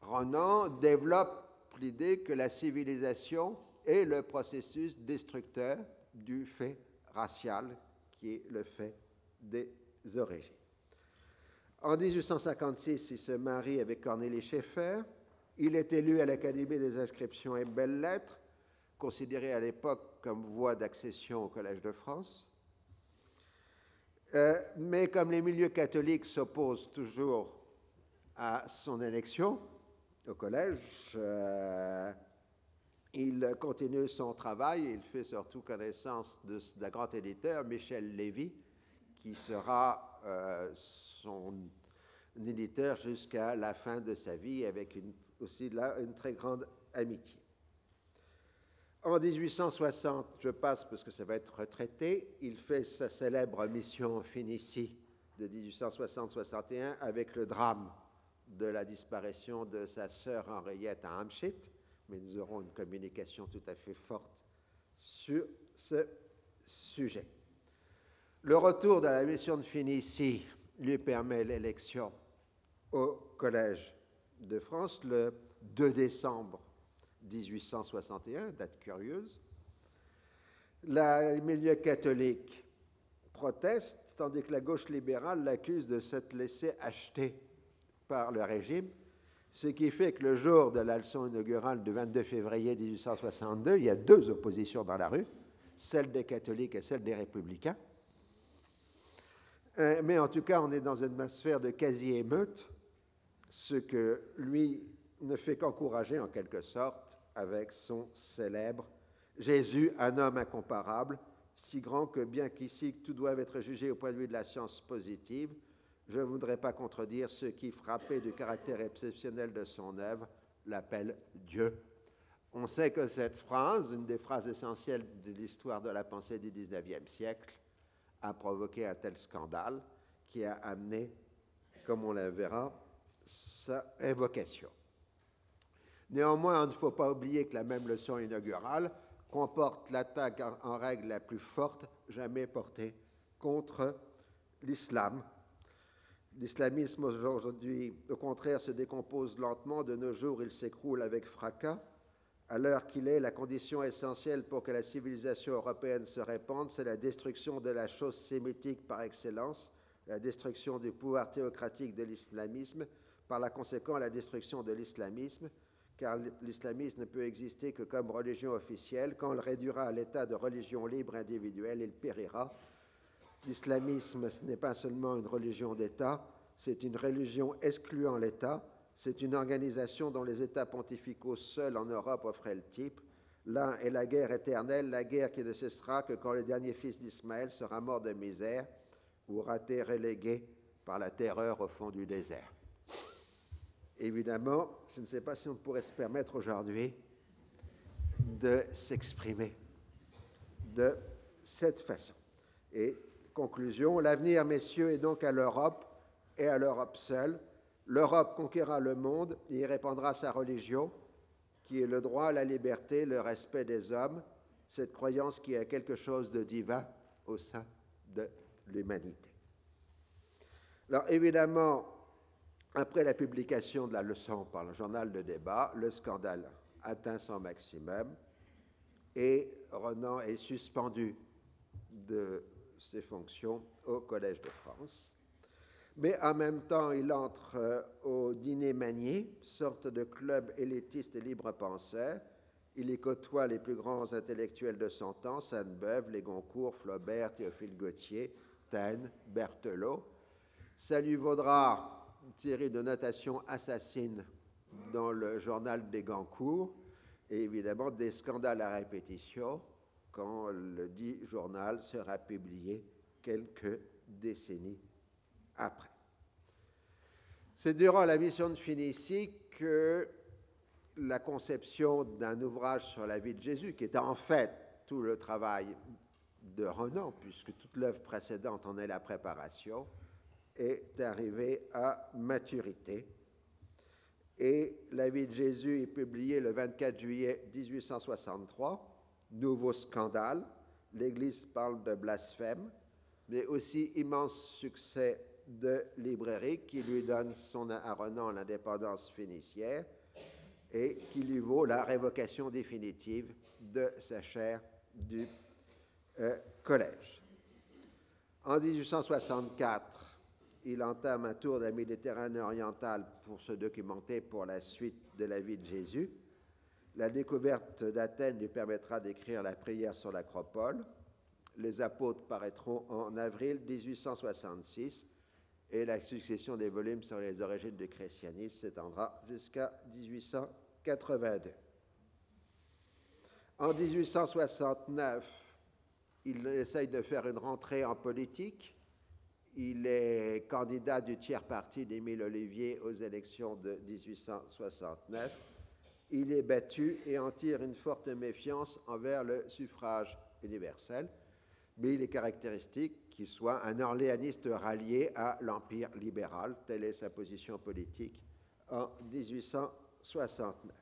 C: Renan développe l'idée que la civilisation est le processus destructeur du fait racial qui est le fait des origines. En 1856, il se marie avec Cornélie Schaeffer. Il est élu à l'Académie des inscriptions et belles-lettres, considéré à l'époque comme voie d'accession au Collège de France. Euh, mais comme les milieux catholiques s'opposent toujours à son élection au collège, euh, il continue son travail. Il fait surtout connaissance d'un grand éditeur, Michel Lévy, qui sera euh, son éditeur jusqu'à la fin de sa vie, avec aussi là une très grande amitié. En 1860, je passe parce que ça va être retraité, il fait sa célèbre mission Phénicie de 1860-61 avec le drame de la disparition de sa sœur Henriette à Amschit, mais nous aurons une communication tout à fait forte sur ce sujet. Le retour de la mission de Phénicie lui permet l'élection au Collège de France le 2 décembre 1861, date curieuse. La, les milieux catholiques protestent, tandis que la gauche libérale l'accuse de s'être laissé acheter par le régime, ce qui fait que le jour de la leçon inaugurale du 22 février 1862, il y a deux oppositions dans la rue, celle des catholiques et celle des républicains. Euh, mais en tout cas, on est dans une atmosphère de quasi-émeute, ce que lui ne fait qu'encourager en quelque sorte avec son célèbre Jésus, un homme incomparable, si grand que bien qu'ici tout doit être jugé au point de vue de la science positive, je ne voudrais pas contredire ceux qui, frappés du caractère exceptionnel de son œuvre, l'appellent Dieu. On sait que cette phrase, une des phrases essentielles de l'histoire de la pensée du XIXe siècle, a provoqué un tel scandale qui a amené, comme on la verra, sa révocation. Néanmoins, il ne faut pas oublier que la même leçon inaugurale comporte l'attaque en règle la plus forte jamais portée contre l'islam. L'islamisme aujourd'hui, au contraire, se décompose lentement. De nos jours, il s'écroule avec fracas. À l'heure qu'il est, la condition essentielle pour que la civilisation européenne se répande, c'est la destruction de la chose sémitique par excellence, la destruction du pouvoir théocratique de l'islamisme, par la conséquent la destruction de l'islamisme, car l'islamisme ne peut exister que comme religion officielle. Quand on le réduira à l'état de religion libre individuelle, il périra. L'islamisme, ce n'est pas seulement une religion d'État, c'est une religion excluant l'État, C'est une organisation dont les États pontificaux seuls en Europe offraient le type. L'un est la guerre éternelle, la guerre qui ne cessera que quand le dernier fils d'Ismaël sera mort de misère ou aura été relégué par la terreur au fond du désert. Évidemment, je ne sais pas si on pourrait se permettre aujourd'hui de s'exprimer de cette façon. Et conclusion, l'avenir, messieurs, est donc à l'Europe et à l'Europe seule. L'Europe conquérera le monde et y répandra sa religion, qui est le droit, la liberté, le respect des hommes, cette croyance qui a quelque chose de divin au sein de l'humanité. Alors évidemment, après la publication de la leçon par le journal de débat, le scandale atteint son maximum et Renan est suspendu de ses fonctions au Collège de France. Mais en même temps, il entre euh, au Dîner Manier, sorte de club élitiste et libre-penseur. Il y côtoie les plus grands intellectuels de son temps, Sainte-Beuve, Les Goncourt, Flaubert, Théophile Gautier, Taine, Berthelot. Ça lui vaudra une série de notations assassines dans le journal des Goncourt et évidemment des scandales à répétition quand le dit journal sera publié quelques décennies après. C'est durant la mission de Phénicie que la conception d'un ouvrage sur la vie de Jésus, qui était en fait tout le travail de Renan, puisque toute l'œuvre précédente en est la préparation, est arrivée à maturité et la vie de Jésus est publiée le 24 juillet 1863. Nouveau scandale. L'Église parle de blasphème, mais aussi immense succès de librairie qui lui donne son à l'indépendance phénicière et qui lui vaut la révocation définitive de sa chaire du euh, collège. En 1864, il entame un tour de la Méditerranée orientale pour se documenter pour la suite de la vie de Jésus. La découverte d'Athènes lui permettra d'écrire la prière sur l'acropole. Les apôtres paraîtront en avril 1866 et la succession des volumes sur les origines du christianisme s'étendra jusqu'à 1882. En 1869, il essaye de faire une rentrée en politique il est candidat du tiers parti d'Émile Olivier aux élections de 1869. Il est battu et en tire une forte méfiance envers le suffrage universel, mais il est caractéristique qu'il soit un orléaniste rallié à l'Empire libéral. Telle est sa position politique en 1869.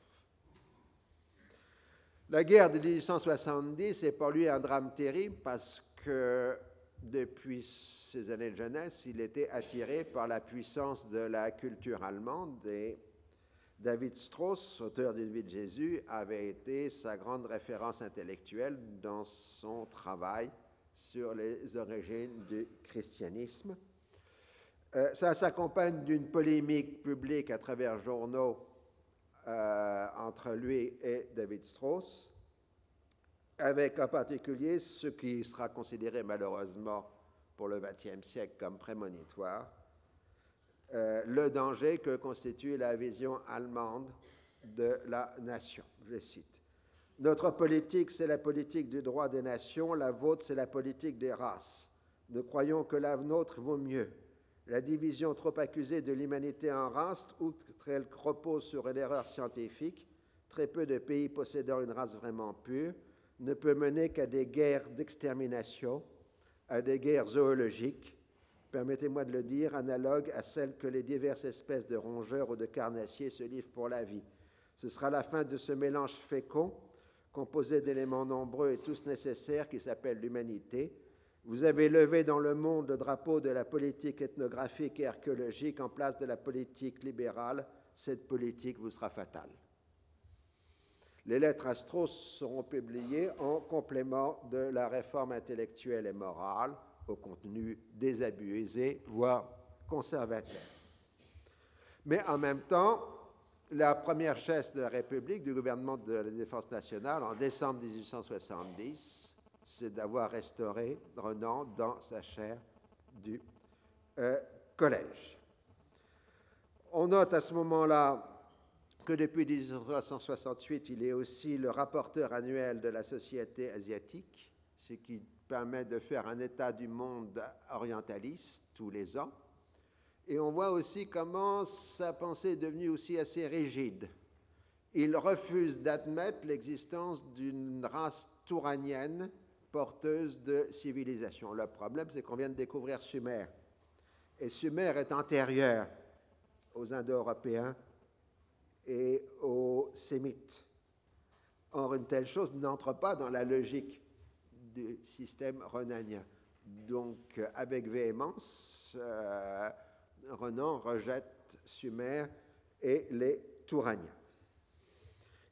C: La guerre de 1870 est pour lui un drame terrible parce que depuis ses années de jeunesse, il était attiré par la puissance de la culture allemande et David Strauss, auteur d'une vie de Jésus, avait été sa grande référence intellectuelle dans son travail sur les origines du christianisme. Euh, ça s'accompagne d'une polémique publique à travers journaux euh, entre lui et David Strauss avec en particulier ce qui sera considéré malheureusement pour le XXe siècle comme prémonitoire, euh, le danger que constitue la vision allemande de la nation. Je cite. Notre politique, c'est la politique du droit des nations, la vôtre, c'est la politique des races. Nous croyons que la nôtre vaut mieux. La division trop accusée de l'humanité en races, outre qu'elle repose sur l'erreur scientifique, très peu de pays possédant une race vraiment pure, ne peut mener qu'à des guerres d'extermination, à des guerres zoologiques, permettez-moi de le dire, analogues à celles que les diverses espèces de rongeurs ou de carnassiers se livrent pour la vie. Ce sera la fin de ce mélange fécond, composé d'éléments nombreux et tous nécessaires, qui s'appelle l'humanité. Vous avez levé dans le monde le drapeau de la politique ethnographique et archéologique en place de la politique libérale. Cette politique vous sera fatale. Les lettres Strauss seront publiées en complément de la réforme intellectuelle et morale au contenu désabusé, voire conservateur. Mais en même temps, la première chaise de la République, du gouvernement de la Défense nationale, en décembre 1870, c'est d'avoir restauré Renan dans sa chaire du euh, collège. On note à ce moment-là que depuis 1968, il est aussi le rapporteur annuel de la Société asiatique, ce qui permet de faire un état du monde orientaliste tous les ans. Et on voit aussi comment sa pensée est devenue aussi assez rigide. Il refuse d'admettre l'existence d'une race touranienne porteuse de civilisation. Le problème, c'est qu'on vient de découvrir Sumer. Et Sumer est antérieur aux Indo-Européens et aux Sémites. Or, une telle chose n'entre pas dans la logique du système renanien. Donc, avec véhémence, euh, Renan rejette Sumer et les Touraniens.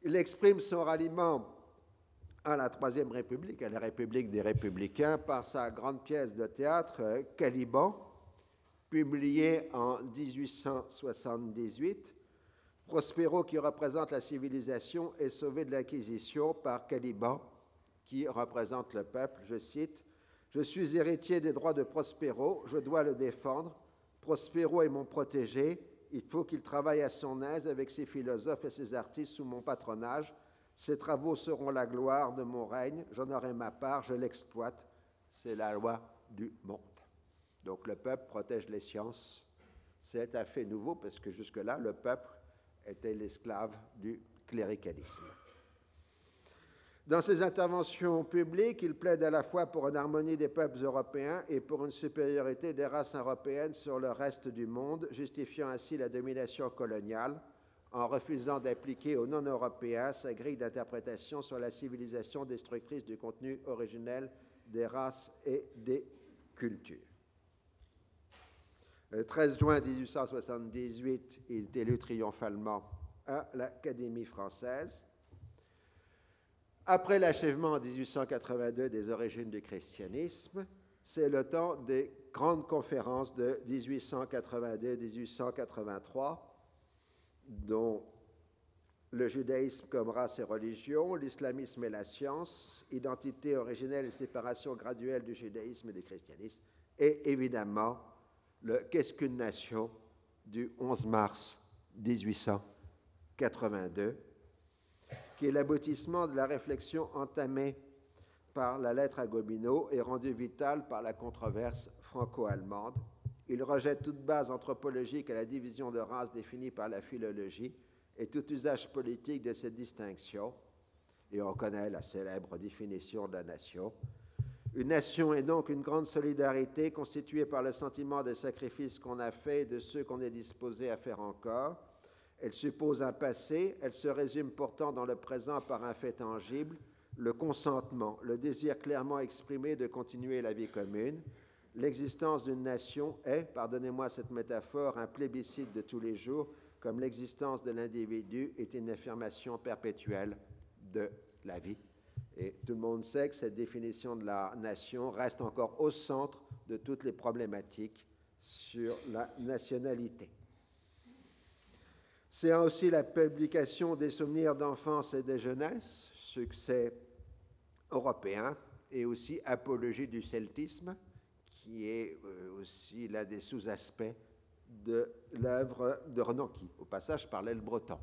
C: Il exprime son ralliement à la Troisième République, à la République des Républicains, par sa grande pièce de théâtre Caliban, publiée en 1878 Prospero, qui représente la civilisation, est sauvé de l'Inquisition par Caliban, qui représente le peuple. Je cite Je suis héritier des droits de Prospero, je dois le défendre. Prospero est mon protégé, il faut qu'il travaille à son aise avec ses philosophes et ses artistes sous mon patronage. Ses travaux seront la gloire de mon règne, j'en aurai ma part, je l'exploite. C'est la loi du monde. Donc le peuple protège les sciences. C'est un fait nouveau parce que jusque-là, le peuple était l'esclave du cléricalisme. Dans ses interventions publiques, il plaide à la fois pour une harmonie des peuples européens et pour une supériorité des races européennes sur le reste du monde, justifiant ainsi la domination coloniale en refusant d'appliquer aux non-européens sa grille d'interprétation sur la civilisation destructrice du contenu originel des races et des cultures. Le 13 juin 1878, il est élu triomphalement à l'Académie française. Après l'achèvement en 1882 des origines du christianisme, c'est le temps des grandes conférences de 1882-1883, dont le judaïsme comme race et religion, l'islamisme et la science, identité originelle et séparation graduelle du judaïsme et du christianisme, et évidemment le Qu'est-ce qu'une nation du 11 mars 1882, qui est l'aboutissement de la réflexion entamée par la lettre à Gobineau et rendue vitale par la controverse franco-allemande. Il rejette toute base anthropologique à la division de race définie par la philologie et tout usage politique de cette distinction. Et on connaît la célèbre définition de la nation, une nation est donc une grande solidarité constituée par le sentiment des sacrifices qu'on a faits et de ceux qu'on est disposé à faire encore. Elle suppose un passé, elle se résume pourtant dans le présent par un fait tangible, le consentement, le désir clairement exprimé de continuer la vie commune. L'existence d'une nation est, pardonnez-moi cette métaphore, un plébiscite de tous les jours, comme l'existence de l'individu est une affirmation perpétuelle de la vie. Et tout le monde sait que cette définition de la nation reste encore au centre de toutes les problématiques sur la nationalité. C'est aussi la publication des souvenirs d'enfance et de jeunesse, succès européen, et aussi apologie du celtisme, qui est euh, aussi l'un des sous-aspects de l'œuvre de Renan, qui, au passage, parlait le breton.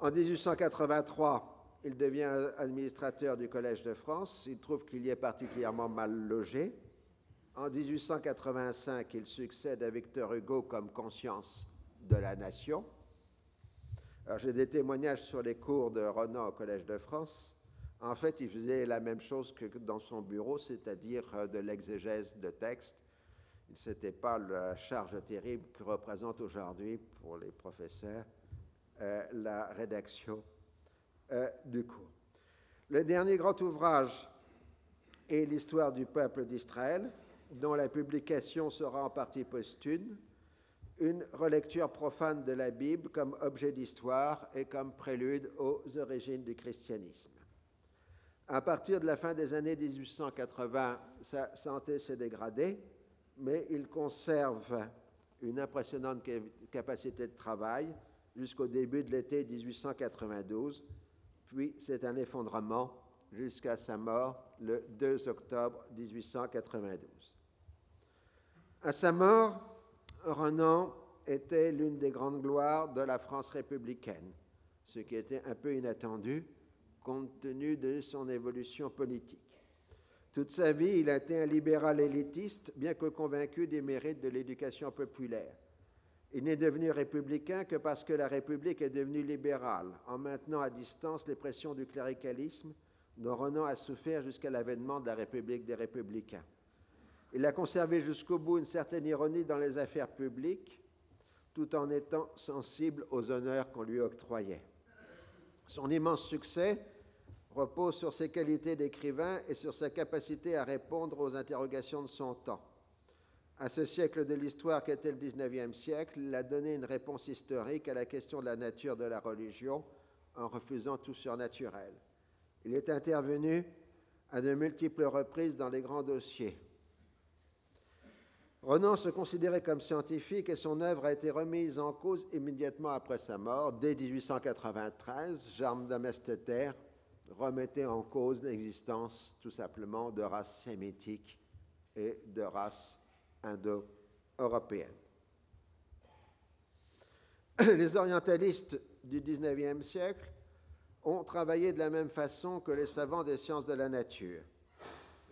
C: En 1883, il devient administrateur du Collège de France. Il trouve qu'il y est particulièrement mal logé. En 1885, il succède à Victor Hugo comme conscience de la nation. j'ai des témoignages sur les cours de Renan au Collège de France. En fait, il faisait la même chose que dans son bureau, c'est-à-dire euh, de l'exégèse de textes. Ce n'était pas la charge terrible que représente aujourd'hui pour les professeurs euh, la rédaction euh, du cours. Le dernier grand ouvrage est l'histoire du peuple d'Israël, dont la publication sera en partie posthume, une relecture profane de la Bible comme objet d'histoire et comme prélude aux origines du christianisme. À partir de la fin des années 1880, sa santé s'est dégradée, mais il conserve une impressionnante capacité de travail jusqu'au début de l'été 1892, puis c'est un effondrement jusqu'à sa mort le 2 octobre 1892. À sa mort, Renan était l'une des grandes gloires de la France républicaine, ce qui était un peu inattendu compte tenu de son évolution politique. Toute sa vie, il a été un libéral élitiste, bien que convaincu des mérites de l'éducation populaire. Il n'est devenu républicain que parce que la République est devenue libérale, en maintenant à distance les pressions du cléricalisme dont Renan a souffert jusqu'à l'avènement de la République des républicains. Il a conservé jusqu'au bout une certaine ironie dans les affaires publiques, tout en étant sensible aux honneurs qu'on lui octroyait. Son immense succès repose sur ses qualités d'écrivain et sur sa capacité à répondre aux interrogations de son temps. À ce siècle de l'histoire qu'était le XIXe siècle, il a donné une réponse historique à la question de la nature de la religion en refusant tout surnaturel. Il est intervenu à de multiples reprises dans les grands dossiers. Renan se considérait comme scientifique et son œuvre a été remise en cause immédiatement après sa mort. Dès 1893, Jarme d'Amesteter remettait en cause l'existence tout simplement de races sémitiques et de races indo-européennes. Les orientalistes du XIXe siècle ont travaillé de la même façon que les savants des sciences de la nature.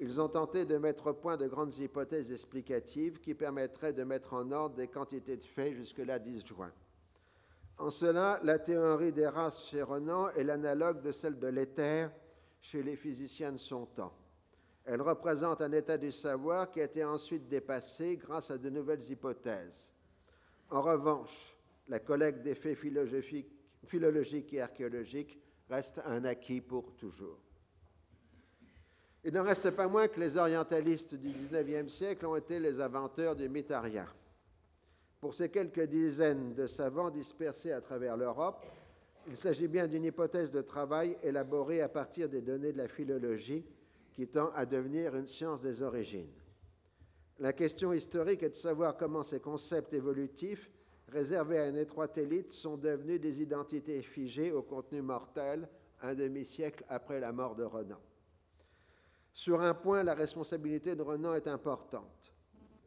C: Ils ont tenté de mettre au point de grandes hypothèses explicatives qui permettraient de mettre en ordre des quantités de faits jusque-là disjoints. En cela, la théorie des races chez Renan est l'analogue de celle de l'éther chez les physiciens de son temps. Elle représente un état du savoir qui a été ensuite dépassé grâce à de nouvelles hypothèses. En revanche, la collecte des faits philologiques et archéologiques reste un acquis pour toujours. Il n'en reste pas moins que les orientalistes du XIXe siècle ont été les inventeurs du mythe pour ces quelques dizaines de savants dispersés à travers l'Europe, il s'agit bien d'une hypothèse de travail élaborée à partir des données de la philologie qui tend à devenir une science des origines. La question historique est de savoir comment ces concepts évolutifs, réservés à une étroite élite, sont devenus des identités figées au contenu mortel un demi-siècle après la mort de Renan. Sur un point, la responsabilité de Renan est importante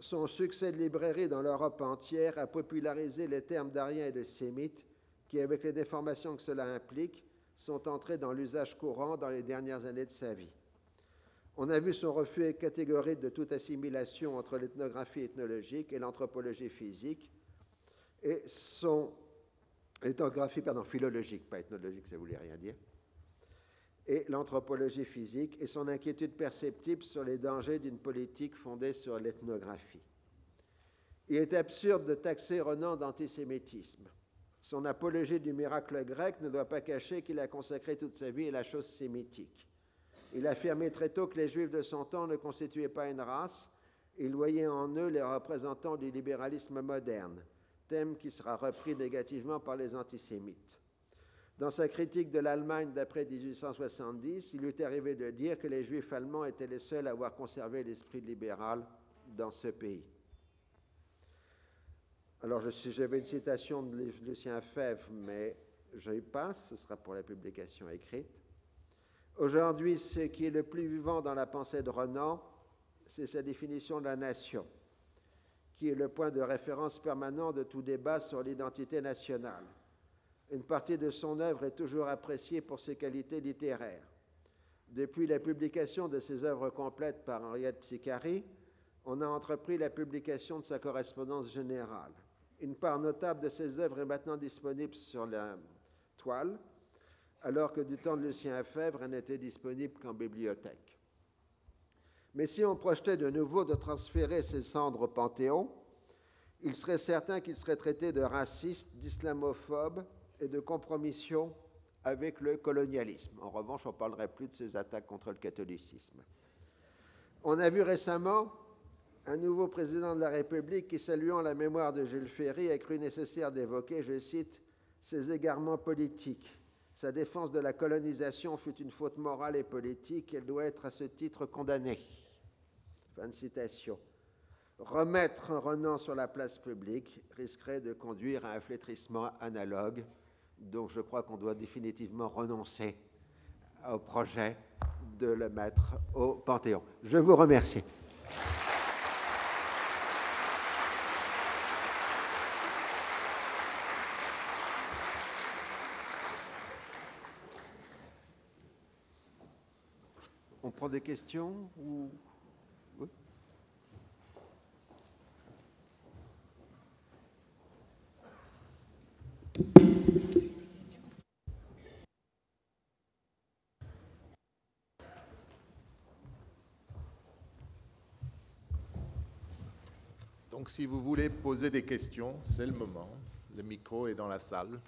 C: son succès de librairie dans l'Europe entière a popularisé les termes d'arien et de sémite qui, avec les déformations que cela implique, sont entrés dans l'usage courant dans les dernières années de sa vie. On a vu son refus catégorique de toute assimilation entre l'ethnographie ethnologique et l'anthropologie physique, et son ethnographie, pardon, philologique, pas ethnologique, ça voulait rien dire, et l'anthropologie physique et son inquiétude perceptible sur les dangers d'une politique fondée sur l'ethnographie. Il est absurde de taxer Renan d'antisémitisme. Son apologie du miracle grec ne doit pas cacher qu'il a consacré toute sa vie à la chose sémitique. Il affirmait très tôt que les Juifs de son temps ne constituaient pas une race, il voyait en eux les représentants du libéralisme moderne, thème qui sera repris négativement par les antisémites. Dans sa critique de l'Allemagne d'après 1870, il lui est arrivé de dire que les Juifs allemands étaient les seuls à avoir conservé l'esprit libéral dans ce pays. Alors, j'avais une citation de Lucien Fèvre, mais je y passe, ce sera pour la publication écrite. Aujourd'hui, ce qui est le plus vivant dans la pensée de Renan, c'est sa définition de la nation, qui est le point de référence permanent de tout débat sur l'identité nationale. Une partie de son œuvre est toujours appréciée pour ses qualités littéraires. Depuis la publication de ses œuvres complètes par Henriette Psicari, on a entrepris la publication de sa correspondance générale. Une part notable de ses œuvres est maintenant disponible sur la toile, alors que du temps de Lucien Fèvre, elle n'était disponible qu'en bibliothèque. Mais si on projetait de nouveau de transférer ses cendres au Panthéon, il serait certain qu'il serait traité de raciste, d'islamophobe, et de compromission avec le colonialisme. En revanche, on ne parlerait plus de ces attaques contre le catholicisme. On a vu récemment un nouveau président de la République qui, saluant la mémoire de Jules Ferry, a cru nécessaire d'évoquer, je cite, ses égarements politiques. Sa défense de la colonisation fut une faute morale et politique, elle doit être à ce titre condamnée. Fin de citation. Remettre un Renan sur la place publique risquerait de conduire à un flétrissement analogue donc je crois qu'on doit définitivement renoncer au projet de le mettre au Panthéon. Je vous remercie. On prend des questions ou...
D: si vous voulez poser des questions, c'est le moment. Le micro est dans la salle.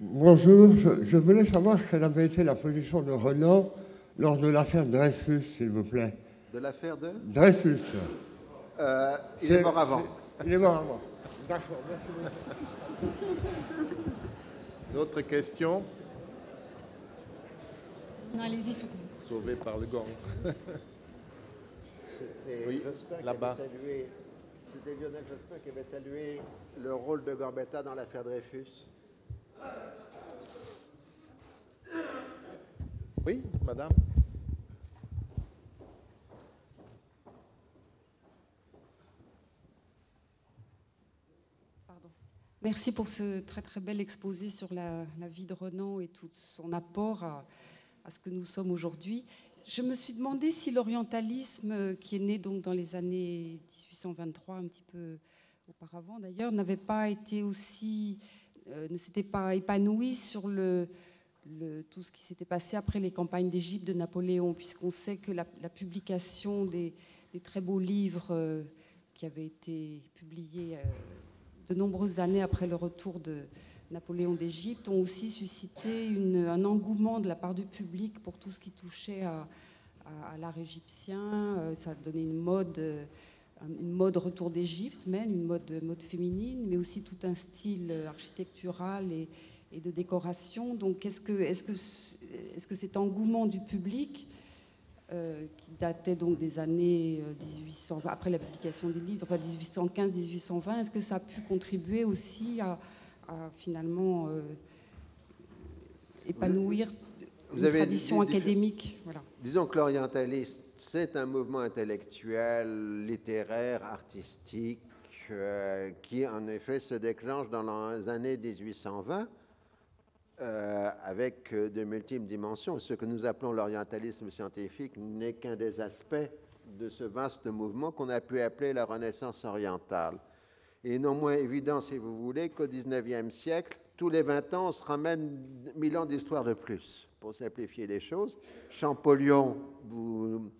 E: Bonjour, je, je voulais savoir quelle avait été la position de Renan lors de l'affaire Dreyfus, s'il vous plaît.
C: De l'affaire de?
E: Dreyfus.
C: Euh, Il est mort avant.
E: Il est mort avant. D'accord, merci beaucoup.
D: D'autres questions
F: Non, allez-y.
D: Sauvé par le gong.
C: C'était
D: Oui,
C: Jospin qui
D: là-bas.
C: avait salué. C'était Lionel Jospin qui avait salué le rôle de Gambetta dans l'affaire Dreyfus.
D: Oui, madame
F: Pardon. Merci pour ce très très bel exposé sur la, vie de Renan et tout son apport à, ce que nous sommes aujourd'hui. Je me suis demandé si l'orientalisme, euh, qui est né donc dans les années 1823, un petit peu auparavant d'ailleurs, n'avait pas été aussi, euh, ne s'était pas épanoui sur tout ce qui s'était passé après les campagnes d'Égypte de Napoléon, puisqu'on sait que la, publication des, très beaux livres euh, qui avaient été publiés de nombreuses années après le retour de Napoléon d'Égypte ont aussi suscité un engouement de la part du public pour tout ce qui touchait à, l'art égyptien. Euh, Ça a donné une mode, euh, une mode retour d'Égypte, même une mode, féminine, mais aussi tout un style architectural et, de décoration. Donc, est-ce que, que, ce- que cet engouement du public euh, qui datait donc des années euh, 1800, après la publication des livres, enfin 1815-1820, est-ce que ça a pu contribuer aussi à, à finalement euh, épanouir
C: vous
F: une tradition académique? Voilà.
C: Disons que l'orientalisme, c'est un mouvement intellectuel, littéraire, artistique, euh, qui en effet se déclenche dans les années 1820 euh, avec euh, de multiples dimensions. Ce que nous appelons l'orientalisme scientifique n'est qu'un des aspects de ce vaste mouvement qu'on a pu appeler la Renaissance orientale. Il est non moins évident, si vous voulez, qu'au XIXe siècle, tous les 20 ans, on se ramène 1000 ans d'histoire de plus, pour simplifier les choses. Champollion, vous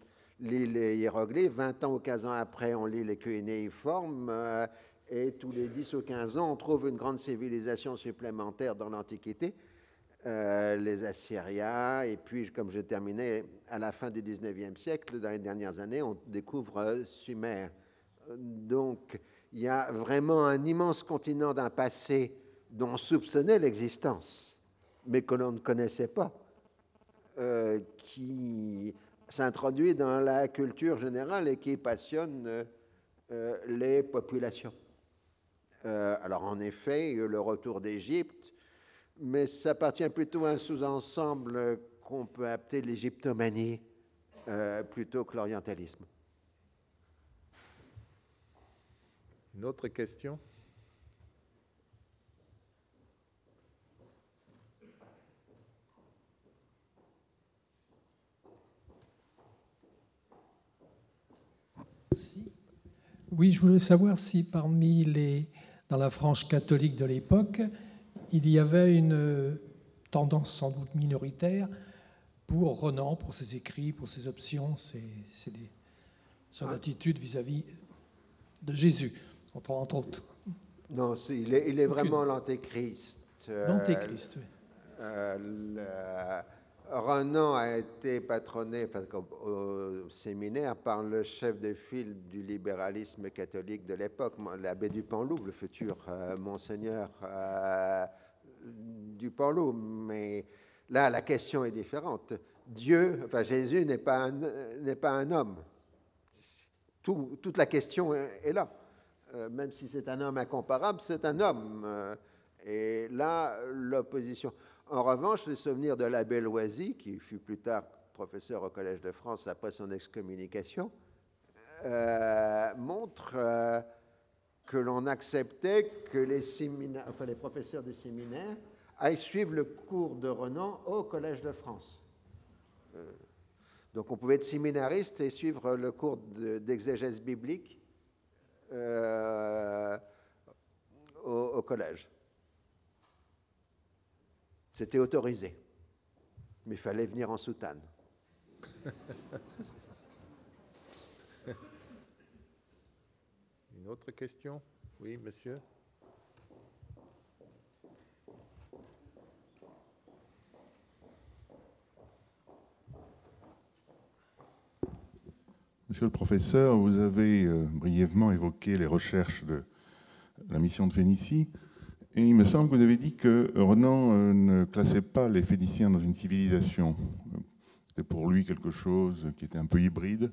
C: lit les hiéroglyphes, 20 ans ou 15 ans après, on lit les cunéiformes, euh, et tous les 10 ou 15 ans, on trouve une grande civilisation supplémentaire dans l'Antiquité, euh, les Assyriens, et puis, comme je terminais, à la fin du 19e siècle, dans les dernières années, on découvre euh, Sumer. Donc, il y a vraiment un immense continent d'un passé dont on soupçonnait l'existence, mais que l'on ne connaissait pas, euh, qui s'introduit dans la culture générale et qui passionne les populations. Alors, en effet, le retour d'Égypte, mais ça appartient plutôt à un sous-ensemble qu'on peut appeler l'égyptomanie euh, plutôt que l'orientalisme.
D: Une autre question?
G: Oui, je voulais savoir si parmi les, dans la frange catholique de l'époque, il y avait une euh, tendance sans doute minoritaire pour Renan, pour ses écrits, pour ses options, ses, ses- son attitude vis-à-vis de Jésus, entre, entre autres.
C: Non, il est, il est
G: Aucune.
C: vraiment l'antéchrist. Euh,
G: L'antéchrist, oui.
C: euh, le- Renan a été patronné au séminaire par le chef de file du libéralisme catholique de l'époque, l'abbé du Panloup, le futur euh, monseigneur euh, du Panloup. Mais là, la question est différente. Dieu, enfin Jésus n'est pas pas un homme. Tout- toute la question est, est là. Euh, même si c'est un homme incomparable, c'est un homme. Euh, et là, l'opposition. En revanche, les souvenirs de l'abbé Loisy, qui fut plus tard professeur au Collège de France après son excommunication, euh, montre euh, que l'on acceptait que les, professeurs des séminaires aillent suivre le cours de Renan au Collège de France. Euh, donc on pouvait être séminariste et suivre le cours d'exégèse biblique au, au collège. C'était autorisé, mais il fallait venir en soutane.
D: Une autre question? Oui, monsieur
H: Monsieur le professeur, vous avez euh, brièvement évoqué les recherches de la mission de Phénicie. Et il me semble que vous avez dit que Renan euh, ne classait pas les Phéniciens dans une civilisation. C'était pour lui quelque chose qui était un peu hybride.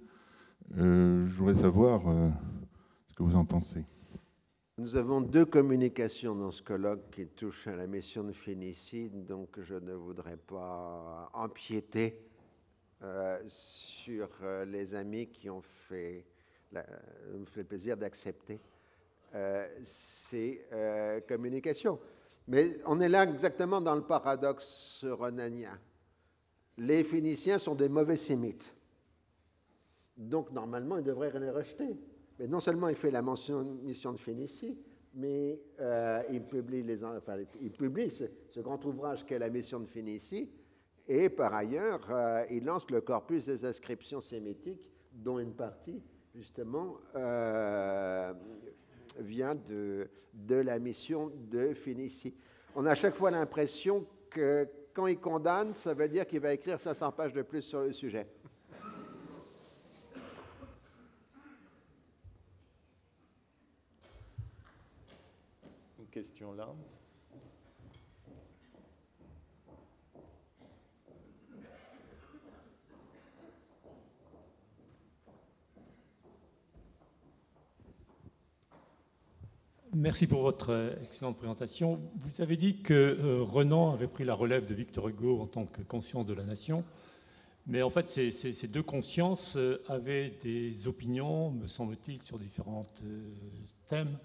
H: Euh, je voudrais savoir ce que vous en pensez.
C: Nous avons deux communications dans ce colloque qui touchent à la mission de Phénicie, donc je ne voudrais pas empiéter euh, sur euh, les amis qui ont fait, euh, fait le plaisir d'accepter ces communications. Mais on est là exactement dans le paradoxe renanien. Les Phéniciens sont des mauvais sémites. Donc, normalement, ils devraient les rejeter. Mais non seulement il fait la mission de Phénicie, mais il publie, les, enfin, il publie ce, grand ouvrage qu'est la mission de Phénicie, et par ailleurs, euh, il lance le corpus des inscriptions sémitiques, dont une partie, justement, euh, vient de, de la mission de Phénicie. On a à chaque fois l'impression que quand il condamne, ça veut dire qu'il va écrire 500 pages de plus sur le sujet.
D: Une question là.
I: Merci pour votre euh, excellente présentation. Vous avez dit que euh, Renan avait pris la relève de Victor Hugo en tant que conscience de la nation. Mais en fait, ces, deux consciences euh, avaient des opinions, me semble-t-il, sur différents thèmes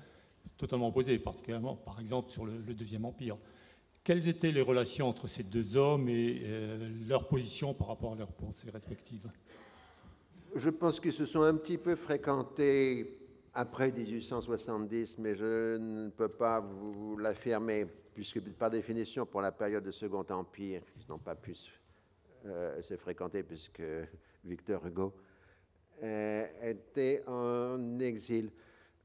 I: totalement opposés, particulièrement, par exemple, sur le, Deuxième Empire. Quelles étaient les relations entre ces deux hommes et leur position par rapport à leurs pensées respectives?
C: Je pense qu'ils se sont un petit peu fréquentés après 1870, mais je ne peux pas vous l'affirmer, puisque par définition, pour la période de Second Empire, ils n'ont pas pu euh, se fréquenter, puisque Victor Hugo euh, était en exil.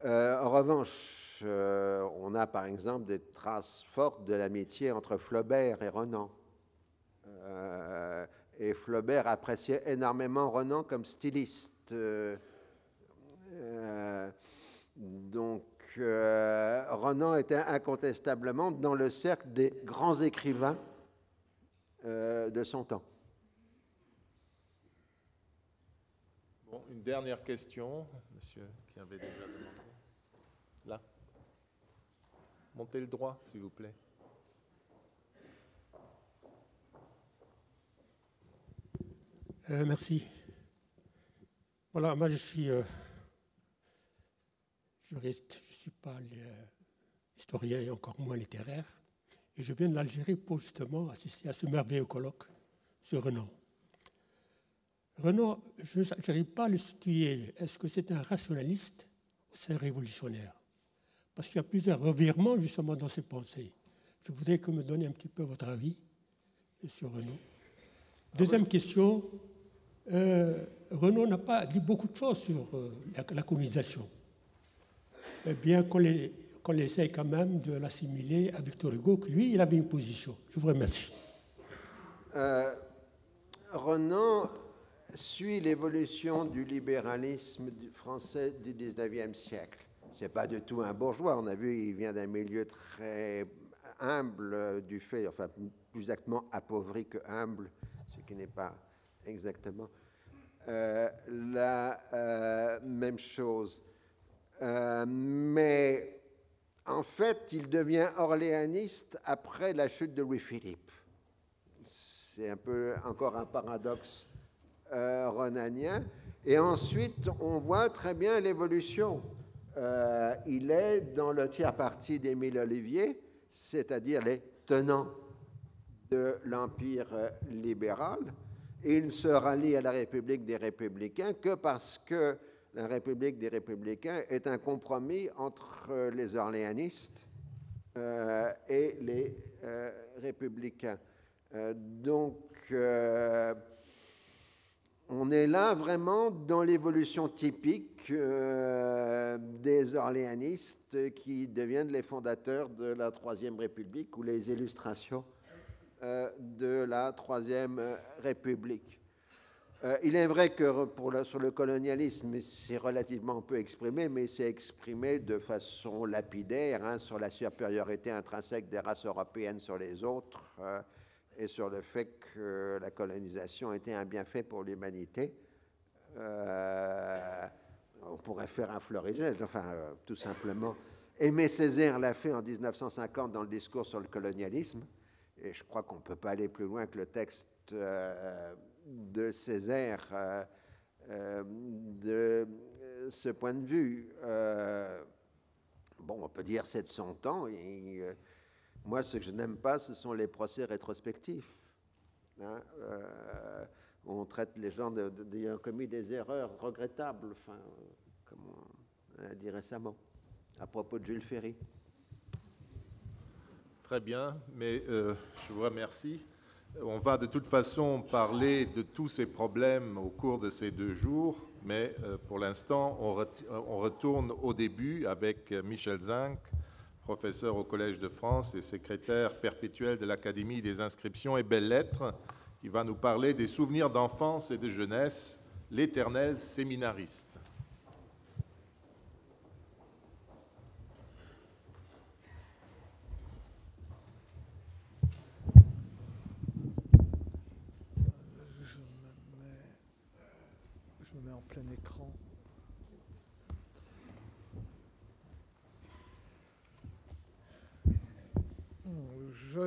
C: Euh, en revanche, on a par exemple des traces fortes de l'amitié entre Flaubert et Renan. et Flaubert appréciait énormément Renan comme styliste. Euh, donc, euh, Renan était incontestablement dans le cercle des grands écrivains euh, de son temps.
D: Bon, une dernière question, monsieur, qui avait déjà demandé. Là. Montez le droit, s'il vous plaît.
J: merci. Voilà, moi je suis juriste, je ne suis pas historien et encore moins littéraire. Et je viens de l'Algérie pour justement assister à ce merveilleux colloque sur Renan. Renan, je n'arrive pas à le situer. Est-ce que c'est un rationaliste ou c'est un révolutionnaire? Parce qu'il y a plusieurs revirements justement dans ses pensées. Je voudrais que vous me donniez un petit peu votre avis sur Renan. Deuxième question, euh, Renan n'a pas dit beaucoup de choses sur euh, la, la colonisation. Eh bien qu'on essaye quand même de l'assimiler à Victor Hugo, que lui, il avait une position. Je vous remercie.
C: Euh, Renan suit l'évolution du libéralisme français du 19e siècle. Ce n'est pas du tout un bourgeois. On a vu, il vient d'un milieu très humble du fait, enfin plus exactement appauvri que humble, ce qui n'est pas exactement euh, la euh, même chose. Euh, mais en fait, il devient orléaniste après la chute de Louis-Philippe. C'est un peu encore un paradoxe euh, renanien. Et ensuite, on voit très bien l'évolution. Euh, il est dans le tiers parti d'Émile Olivier, c'est-à-dire les tenants de l'Empire libéral. Et il se rallie à la République des Républicains que parce que la République des Républicains est un compromis entre les orléanistes euh, et les euh, républicains. Euh, donc, on est là vraiment dans l'évolution typique des orléanistes qui deviennent les fondateurs de la Troisième République ou les illustrations de la Troisième République. Euh, il est vrai que sur le colonialisme, c'est relativement peu exprimé, mais c'est exprimé de façon lapidaire hein, sur la supériorité intrinsèque des races européennes sur les autres euh, et sur le fait que la colonisation était un bienfait pour l'humanité. Euh, on pourrait faire un florigène, enfin, tout simplement. Aimé Césaire l'a fait en 1950 dans le discours sur le colonialisme, et je crois qu'on ne peut pas aller plus loin que le texte de Césaire euh, euh, de ce point de vue. Euh, bon, on peut dire c'est de son temps. Et, moi, ce que je n'aime pas, ce sont les procès rétrospectifs. Hein, on traite les gens d'ayant commis des erreurs regrettables, enfin, comme on a dit récemment, à propos de Jules Ferry.
D: Très bien, mais je vous remercie. On va de toute façon parler de tous ces problèmes au cours de ces deux jours, mais euh, pour l'instant, on retourne au début avec Michel Zinc, professeur au Collège de France et secrétaire perpétuel de l'Académie des inscriptions et belles-lettres, qui va nous parler des souvenirs d'enfance et de jeunesse, l'éternel séminariste.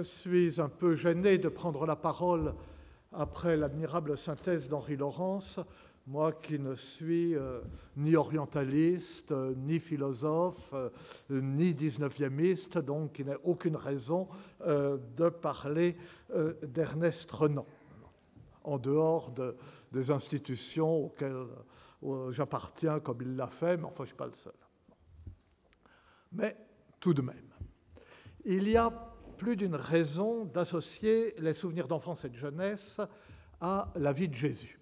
K: Je suis un peu gêné de prendre la parole après l'admirable synthèse d'Henri Laurence, moi qui ne suis euh, ni orientaliste, ni philosophe, euh, ni 19e donc qui n'a aucune raison euh, de parler d'Ernest Renan, en dehors de, des institutions auxquelles j'appartiens comme il l'a fait, mais enfin, je ne suis pas le seul. Mais tout de même, il y a plus d'une raison d'associer les souvenirs d'enfance et de jeunesse à la vie de Jésus.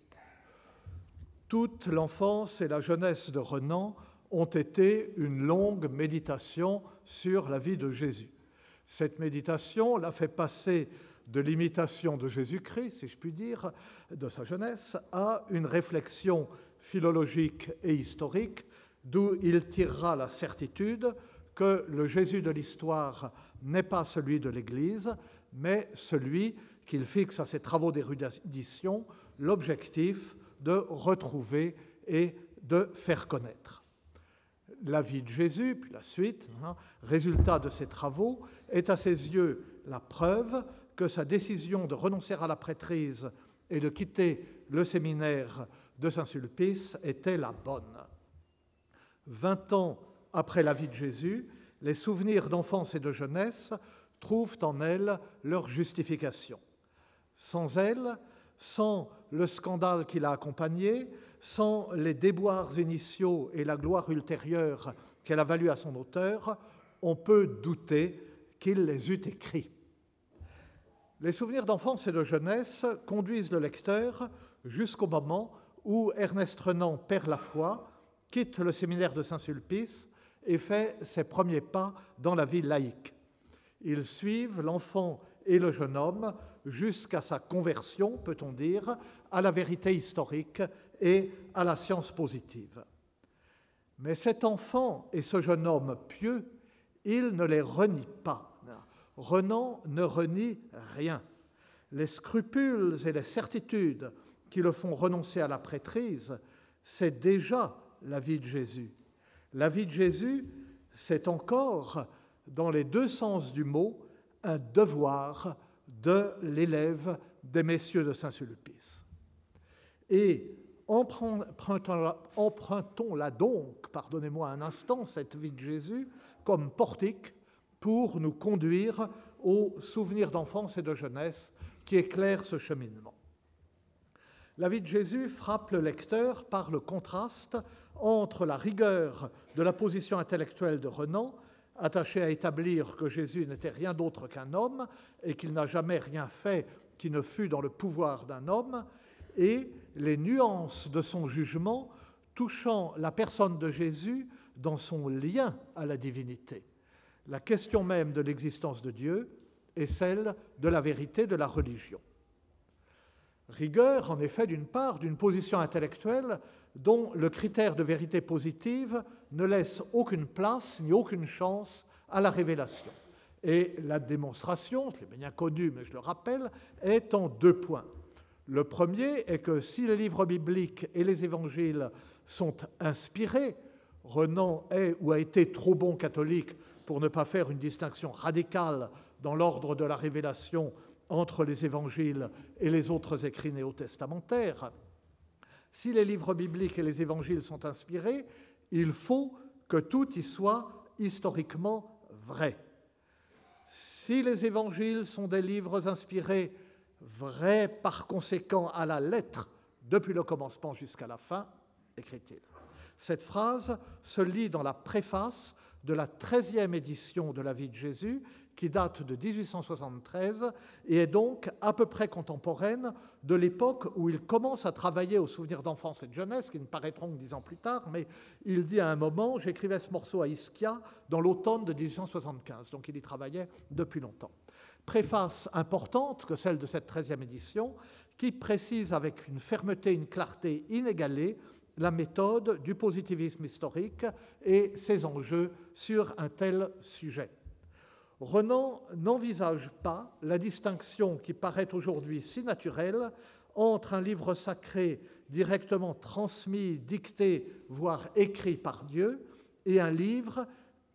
K: Toute l'enfance et la jeunesse de Renan ont été une longue méditation sur la vie de Jésus. Cette méditation l'a fait passer de l'imitation de Jésus-Christ, si je puis dire, de sa jeunesse, à une réflexion philologique et historique, d'où il tirera la certitude que le Jésus de l'histoire n'est pas celui de l'Église, mais celui qu'il fixe à ses travaux d'érudition l'objectif de retrouver et de faire connaître. La vie de Jésus, puis la suite, hein, résultat de ses travaux, est à ses yeux la preuve que sa décision de renoncer à la prêtrise et de quitter le séminaire de Saint-Sulpice était la bonne. Vingt ans après la vie de Jésus, les souvenirs d'enfance et de jeunesse trouvent en elle leur justification. Sans elle, sans le scandale qui l'a accompagnée, sans les déboires initiaux et la gloire ultérieure qu'elle a valu à son auteur, on peut douter qu'il les eût écrits. Les souvenirs d'enfance et de jeunesse conduisent le lecteur jusqu'au moment où Ernest Renan perd la foi, quitte le séminaire de Saint-Sulpice et fait ses premiers pas dans la vie laïque. Ils suivent l'enfant et le jeune homme jusqu'à sa conversion, peut-on dire, à la vérité historique et à la science positive. Mais cet enfant et ce jeune homme pieux, il ne les renie pas. Renan ne renie rien. Les scrupules et les certitudes qui le font renoncer à la prêtrise, c'est déjà la vie de Jésus. La vie de Jésus, c'est encore, dans les deux sens du mot, un devoir de l'élève des messieurs de Saint-Sulpice. Et empruntons-la donc, pardonnez-moi un instant, cette vie de Jésus, comme portique pour nous conduire aux souvenirs d'enfance et de jeunesse qui éclairent ce cheminement. La vie de Jésus frappe le lecteur par le contraste entre la rigueur de la position intellectuelle de Renan, attaché à établir que Jésus n'était rien d'autre qu'un homme et qu'il n'a jamais rien fait qui ne fût dans le pouvoir d'un homme, et les nuances de son jugement touchant la personne de Jésus dans son lien à la divinité. La question même de l'existence de Dieu est celle de la vérité de la religion. Rigueur, en effet, d'une part, d'une position intellectuelle dont le critère de vérité positive ne laisse aucune place ni aucune chance à la révélation. Et la démonstration, c'est bien connu, mais je le rappelle, est en deux points. Le premier est que si les livres bibliques et les évangiles sont inspirés, Renan est ou a été trop bon catholique pour ne pas faire une distinction radicale dans l'ordre de la révélation entre les évangiles et les autres écrits néo-testamentaires. Si les livres bibliques et les évangiles sont inspirés, il faut que tout y soit historiquement vrai. Si les évangiles sont des livres inspirés vrai par conséquent à la lettre depuis le commencement jusqu'à la fin, écrit-il. Cette phrase se lit dans la préface de la 13e édition de la vie de Jésus, qui date de 1873 et est donc à peu près contemporaine de l'époque où il commence à travailler aux souvenirs d'enfance et de jeunesse, qui ne paraîtront que dix ans plus tard, mais il dit à un moment, j'écrivais ce morceau à Ischia dans l'automne de 1875, donc il y travaillait depuis longtemps préface importante que celle de cette treizième édition, qui précise avec une fermeté, une clarté inégalée la méthode du positivisme historique et ses enjeux sur un tel sujet. Renan n'envisage pas la distinction qui paraît aujourd'hui si naturelle entre un livre sacré directement transmis, dicté, voire écrit par Dieu, et un livre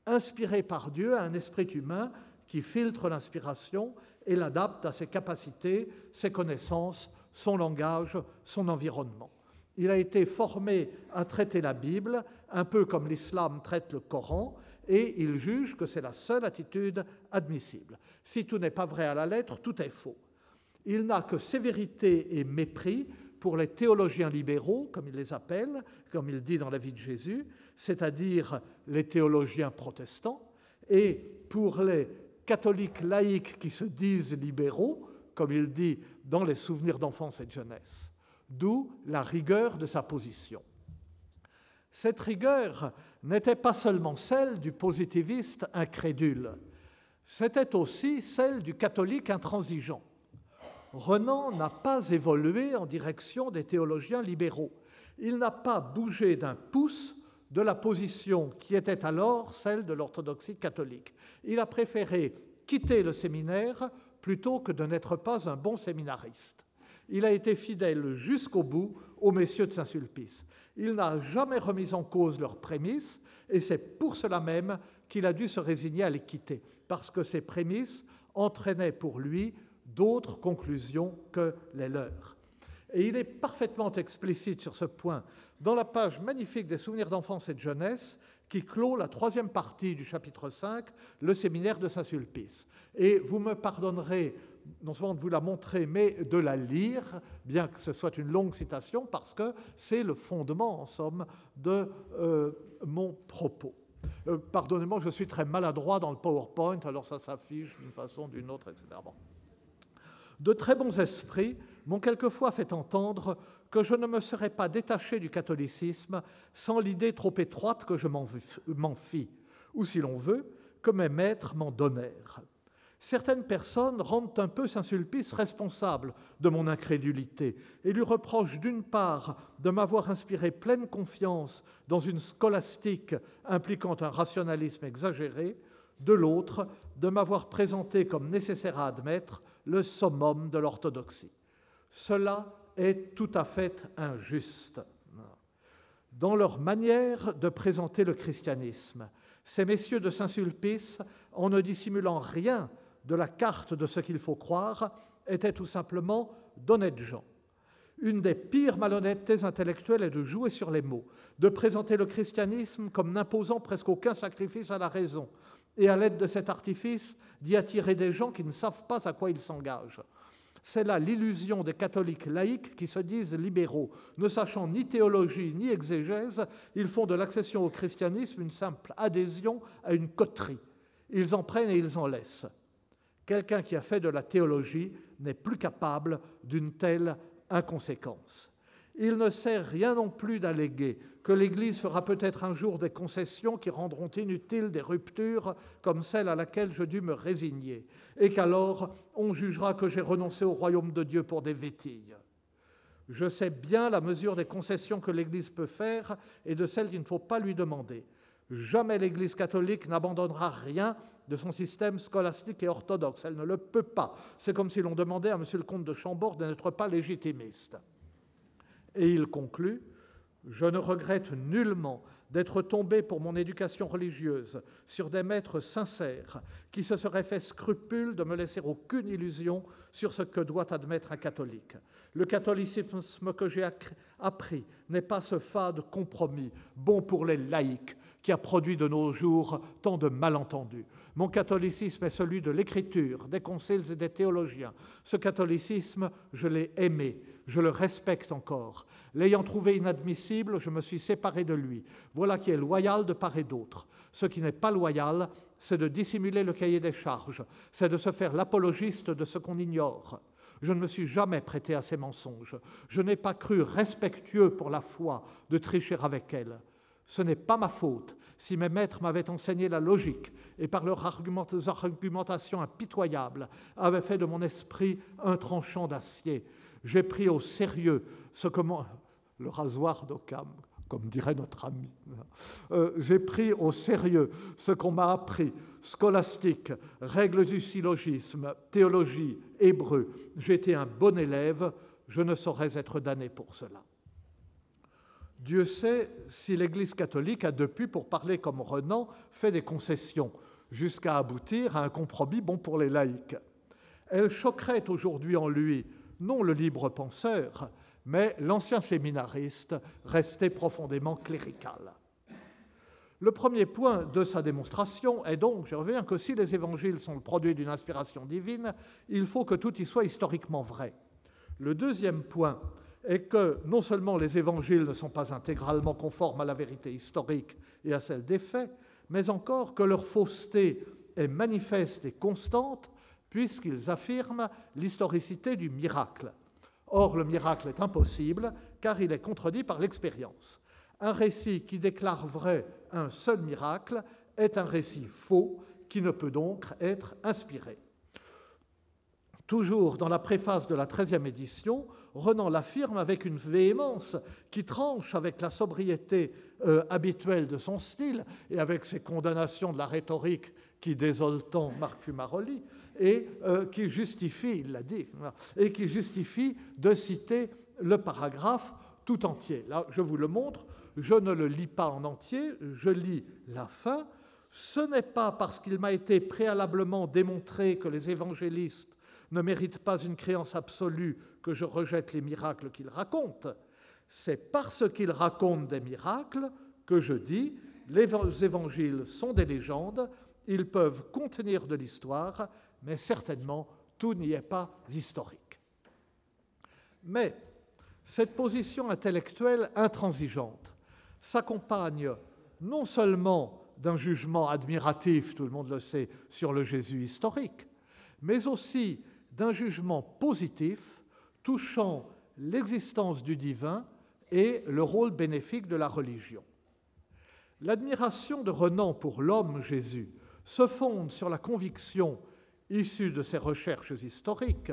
K: inspiré par Dieu à un esprit humain qui filtre l'inspiration et l'adapte à ses capacités, ses connaissances, son langage, son environnement. Il a été formé à traiter la Bible, un peu comme l'islam traite le Coran, et il juge que c'est la seule attitude admissible. Si tout n'est pas vrai à la lettre, tout est faux. Il n'a que sévérité et mépris pour les théologiens libéraux, comme il les appelle, comme il dit dans la vie de Jésus, c'est-à-dire les théologiens protestants, et pour les catholiques laïcs qui se disent libéraux, comme il dit dans les souvenirs d'enfance et de jeunesse, d'où la rigueur de sa position. Cette rigueur n'était pas seulement celle du positiviste incrédule, c'était aussi celle du catholique intransigeant. Renan n'a pas évolué en direction des théologiens libéraux. Il n'a pas bougé d'un pouce de la position qui était alors celle de l'orthodoxie catholique. Il a préféré quitter le séminaire plutôt que de n'être pas un bon séminariste. Il a été fidèle jusqu'au bout aux messieurs de Saint-Sulpice. Il n'a jamais remis en cause leurs prémices et c'est pour cela même qu'il a dû se résigner à les quitter, parce que ces prémices entraînaient pour lui d'autres conclusions que les leurs. Et il est parfaitement explicite sur ce point dans la page magnifique des souvenirs d'enfance et de jeunesse qui clôt la troisième partie du chapitre 5, le séminaire de Saint-Sulpice. Et vous me pardonnerez non seulement de vous la montrer, mais de la lire, bien que ce soit une longue citation, parce que c'est le fondement, en somme, de euh, mon propos. Euh, pardonnez-moi, je suis très maladroit dans le PowerPoint, alors ça s'affiche d'une façon d'une autre, etc. De très bons esprits m'ont quelquefois fait entendre que je ne me serais pas détaché du catholicisme sans l'idée trop étroite que je m'en fis, ou si l'on veut, que mes maîtres m'en donnèrent. Certaines personnes rendent un peu Saint-Sulpice responsable de mon incrédulité et lui reprochent d'une part de m'avoir inspiré pleine confiance dans une scolastique impliquant un rationalisme exagéré, de l'autre de m'avoir présenté comme nécessaire à admettre le summum de l'orthodoxie. Cela est tout à fait injuste dans leur manière de présenter le christianisme. Ces messieurs de Saint-Sulpice, en ne dissimulant rien de la carte de ce qu'il faut croire, étaient tout simplement d'honnêtes gens. Une des pires malhonnêtetés intellectuelles est de jouer sur les mots, de présenter le christianisme comme n'imposant presque aucun sacrifice à la raison, et à l'aide de cet artifice d'y attirer des gens qui ne savent pas à quoi ils s'engagent. C'est là l'illusion des catholiques laïcs qui se disent libéraux. Ne sachant ni théologie ni exégèse, ils font de l'accession au christianisme une simple adhésion à une coterie. Ils en prennent et ils en laissent. Quelqu'un qui a fait de la théologie n'est plus capable d'une telle inconséquence. Il ne sert rien non plus d'alléguer que l'Église fera peut-être un jour des concessions qui rendront inutiles des ruptures comme celle à laquelle je dus me résigner, et qu'alors on jugera que j'ai renoncé au royaume de Dieu pour des vétilles. Je sais bien la mesure des concessions que l'Église peut faire et de celles qu'il ne faut pas lui demander. Jamais l'Église catholique n'abandonnera rien de son système scolastique et orthodoxe. Elle ne le peut pas. C'est comme si l'on demandait à M. le comte de Chambord de n'être pas légitimiste. Et il conclut Je ne regrette nullement d'être tombé pour mon éducation religieuse sur des maîtres sincères qui se seraient fait scrupule de me laisser aucune illusion sur ce que doit admettre un catholique. Le catholicisme que j'ai appris n'est pas ce fade compromis, bon pour les laïcs, qui a produit de nos jours tant de malentendus. Mon catholicisme est celui de l'écriture, des conciles et des théologiens. Ce catholicisme, je l'ai aimé, je le respecte encore. L'ayant trouvé inadmissible, je me suis séparé de lui. Voilà qui est loyal de part et d'autre. Ce qui n'est pas loyal, c'est de dissimuler le cahier des charges, c'est de se faire l'apologiste de ce qu'on ignore. Je ne me suis jamais prêté à ces mensonges. Je n'ai pas cru respectueux pour la foi de tricher avec elle. Ce n'est pas ma faute si mes maîtres m'avaient enseigné la logique et par leurs argumentations impitoyables avaient fait de mon esprit un tranchant d'acier. J'ai pris au sérieux ce que le rasoir d'Occam, comme dirait notre ami. Euh, j'ai pris au sérieux ce qu'on m'a appris, scolastique, règles du syllogisme, théologie, hébreu. Été un bon élève, je ne saurais être damné pour cela. Dieu sait si l'Église catholique a depuis, pour parler comme Renan, fait des concessions, jusqu'à aboutir à un compromis bon pour les laïcs. Elle choquerait aujourd'hui en lui non le libre penseur, mais l'ancien séminariste resté profondément clérical. Le premier point de sa démonstration est donc, je reviens, que si les évangiles sont le produit d'une inspiration divine, il faut que tout y soit historiquement vrai. Le deuxième point est que non seulement les évangiles ne sont pas intégralement conformes à la vérité historique et à celle des faits, mais encore que leur fausseté est manifeste et constante puisqu'ils affirment l'historicité du miracle. Or, le miracle est impossible car il est contredit par l'expérience. Un récit qui déclare vrai un seul miracle est un récit faux qui ne peut donc être inspiré. Toujours dans la préface de la 13e édition, Renan l'affirme avec une véhémence qui tranche avec la sobriété euh, habituelle de son style et avec ses condamnations de la rhétorique qui désole tant Marc Fumaroli et euh, qui justifie, il l'a dit, et qui justifie de citer le paragraphe tout entier. Là, je vous le montre, je ne le lis pas en entier, je lis la fin. Ce n'est pas parce qu'il m'a été préalablement démontré que les évangélistes ne méritent pas une créance absolue que je rejette les miracles qu'ils racontent. C'est parce qu'ils racontent des miracles que je dis les évangiles sont des légendes, ils peuvent contenir de l'histoire, mais certainement tout n'y est pas historique. Mais cette position intellectuelle intransigeante s'accompagne non seulement d'un jugement admiratif, tout le monde le sait, sur le Jésus historique, mais aussi d'un jugement positif touchant l'existence du divin et le rôle bénéfique de la religion. L'admiration de Renan pour l'homme Jésus se fonde sur la conviction, issue de ses recherches historiques,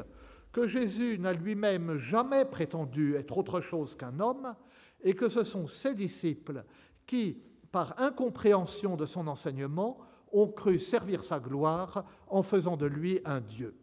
K: que Jésus n'a lui-même jamais prétendu être autre chose qu'un homme et que ce sont ses disciples qui, par incompréhension de son enseignement, ont cru servir sa gloire en faisant de lui un Dieu.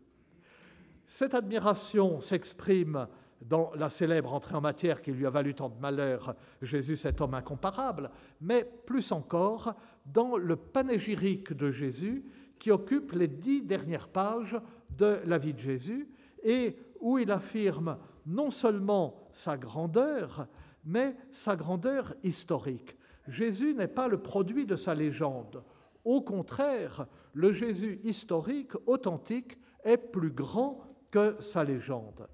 K: Cette admiration s'exprime dans la célèbre entrée en matière qui lui a valu tant de malheur, Jésus cet homme incomparable, mais plus encore dans le panégyrique de Jésus qui occupe les dix dernières pages de la vie de Jésus et où il affirme non seulement sa grandeur, mais sa grandeur historique. Jésus n'est pas le produit de sa légende. Au contraire, le Jésus historique, authentique, est plus grand que sa légende.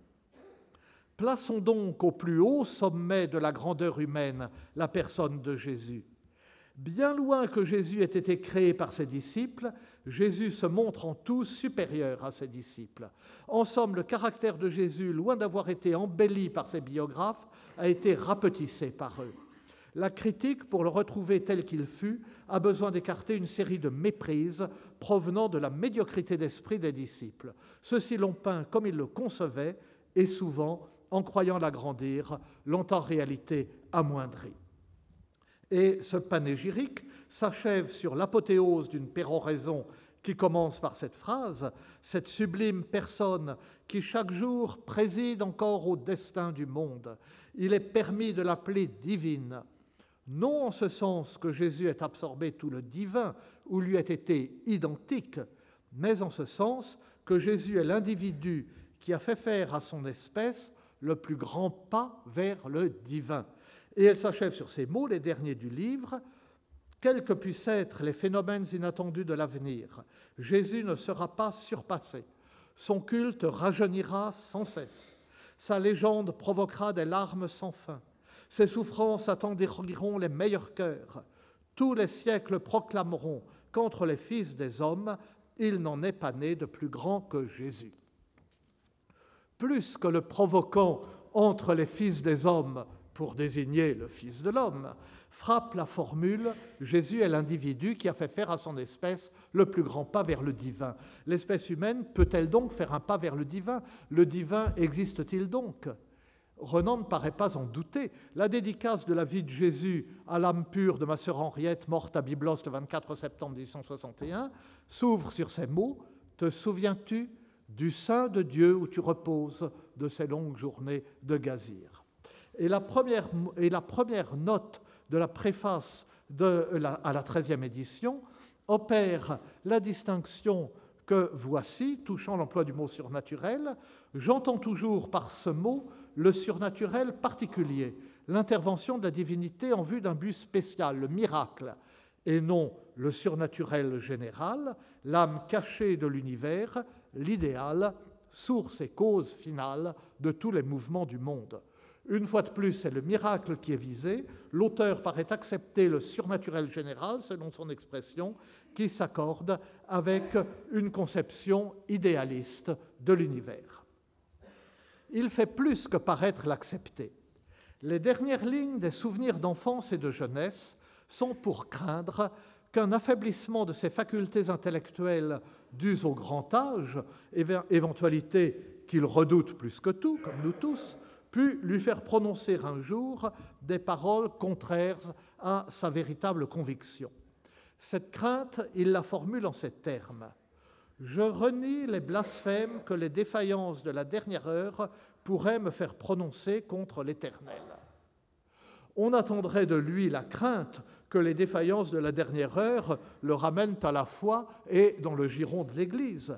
K: Plaçons donc au plus haut sommet de la grandeur humaine la personne de Jésus. Bien loin que Jésus ait été créé par ses disciples, Jésus se montre en tout supérieur à ses disciples. En somme, le caractère de Jésus, loin d'avoir été embelli par ses biographes, a été rapetissé par eux. La critique, pour le retrouver tel qu'il fut, a besoin d'écarter une série de méprises provenant de la médiocrité d'esprit des disciples. Ceux-ci l'ont peint comme ils le concevaient et souvent, en croyant l'agrandir, l'ont en réalité amoindri. Et ce panégyrique s'achève sur l'apothéose d'une péroraison qui commence par cette phrase, cette sublime personne qui chaque jour préside encore au destin du monde. Il est permis de l'appeler divine, non en ce sens que Jésus ait absorbé tout le divin ou lui ait été identique, mais en ce sens que Jésus est l'individu qui a fait faire à son espèce le plus grand pas vers le divin. Et elle s'achève sur ces mots, les derniers du livre. Quels que puissent être les phénomènes inattendus de l'avenir, Jésus ne sera pas surpassé. Son culte rajeunira sans cesse. Sa légende provoquera des larmes sans fin. Ses souffrances attendiront les meilleurs cœurs. Tous les siècles proclameront qu'entre les fils des hommes, il n'en est pas né de plus grand que Jésus. Plus que le provoquant entre les fils des hommes pour désigner le Fils de l'homme, frappe la formule Jésus est l'individu qui a fait faire à son espèce le plus grand pas vers le divin. L'espèce humaine peut-elle donc faire un pas vers le divin? Le divin existe-t-il donc? Renan ne paraît pas en douter. La dédicace de la vie de Jésus à l'âme pure de ma sœur Henriette, morte à Byblos le 24 septembre 1861, s'ouvre sur ces mots Te souviens-tu du sein de Dieu où tu reposes de ces longues journées de gazir? Et la, première, note de la préface à la 13e édition opère la distinction que voici, touchant l'emploi du mot surnaturel. J'entends toujours par ce mot le surnaturel particulier, l'intervention de la divinité en vue d'un but spécial, le miracle, et non le surnaturel général, l'âme cachée de l'univers, l'idéal, source et cause finale de tous les mouvements du monde. Une fois de plus, c'est le miracle qui est visé. L'auteur paraît accepter le surnaturel général, selon son expression, qui s'accorde avec une conception idéaliste de l'univers. Il fait plus que paraître l'accepter. Les dernières lignes des souvenirs d'enfance et de jeunesse sont pour craindre qu'un affaiblissement de ses facultés intellectuelles dues au grand âge, éventualité qu'il redoute plus que tout, comme nous tous, pu lui faire prononcer un jour des paroles contraires à sa véritable conviction. Cette crainte, il la formule en ces termes. Je renie les blasphèmes que les défaillances de la dernière heure pourraient me faire prononcer contre l'Éternel. On attendrait de lui la crainte que les défaillances de la dernière heure le ramènent à la foi et dans le giron de l'Église.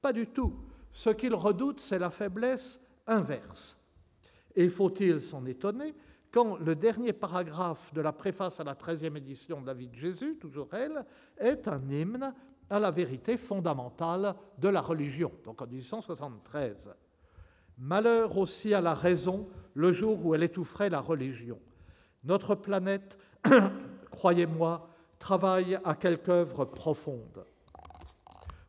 K: Pas du tout. Ce qu'il redoute, c'est la faiblesse inverse. Et faut-il s'en étonner quand le dernier paragraphe de la préface à la 13e édition de la vie de Jésus, toujours elle, est un hymne à la vérité fondamentale de la religion, donc en 1873. Malheur aussi à la raison le jour où elle étoufferait la religion. Notre planète, croyez-moi, travaille à quelque œuvre profonde.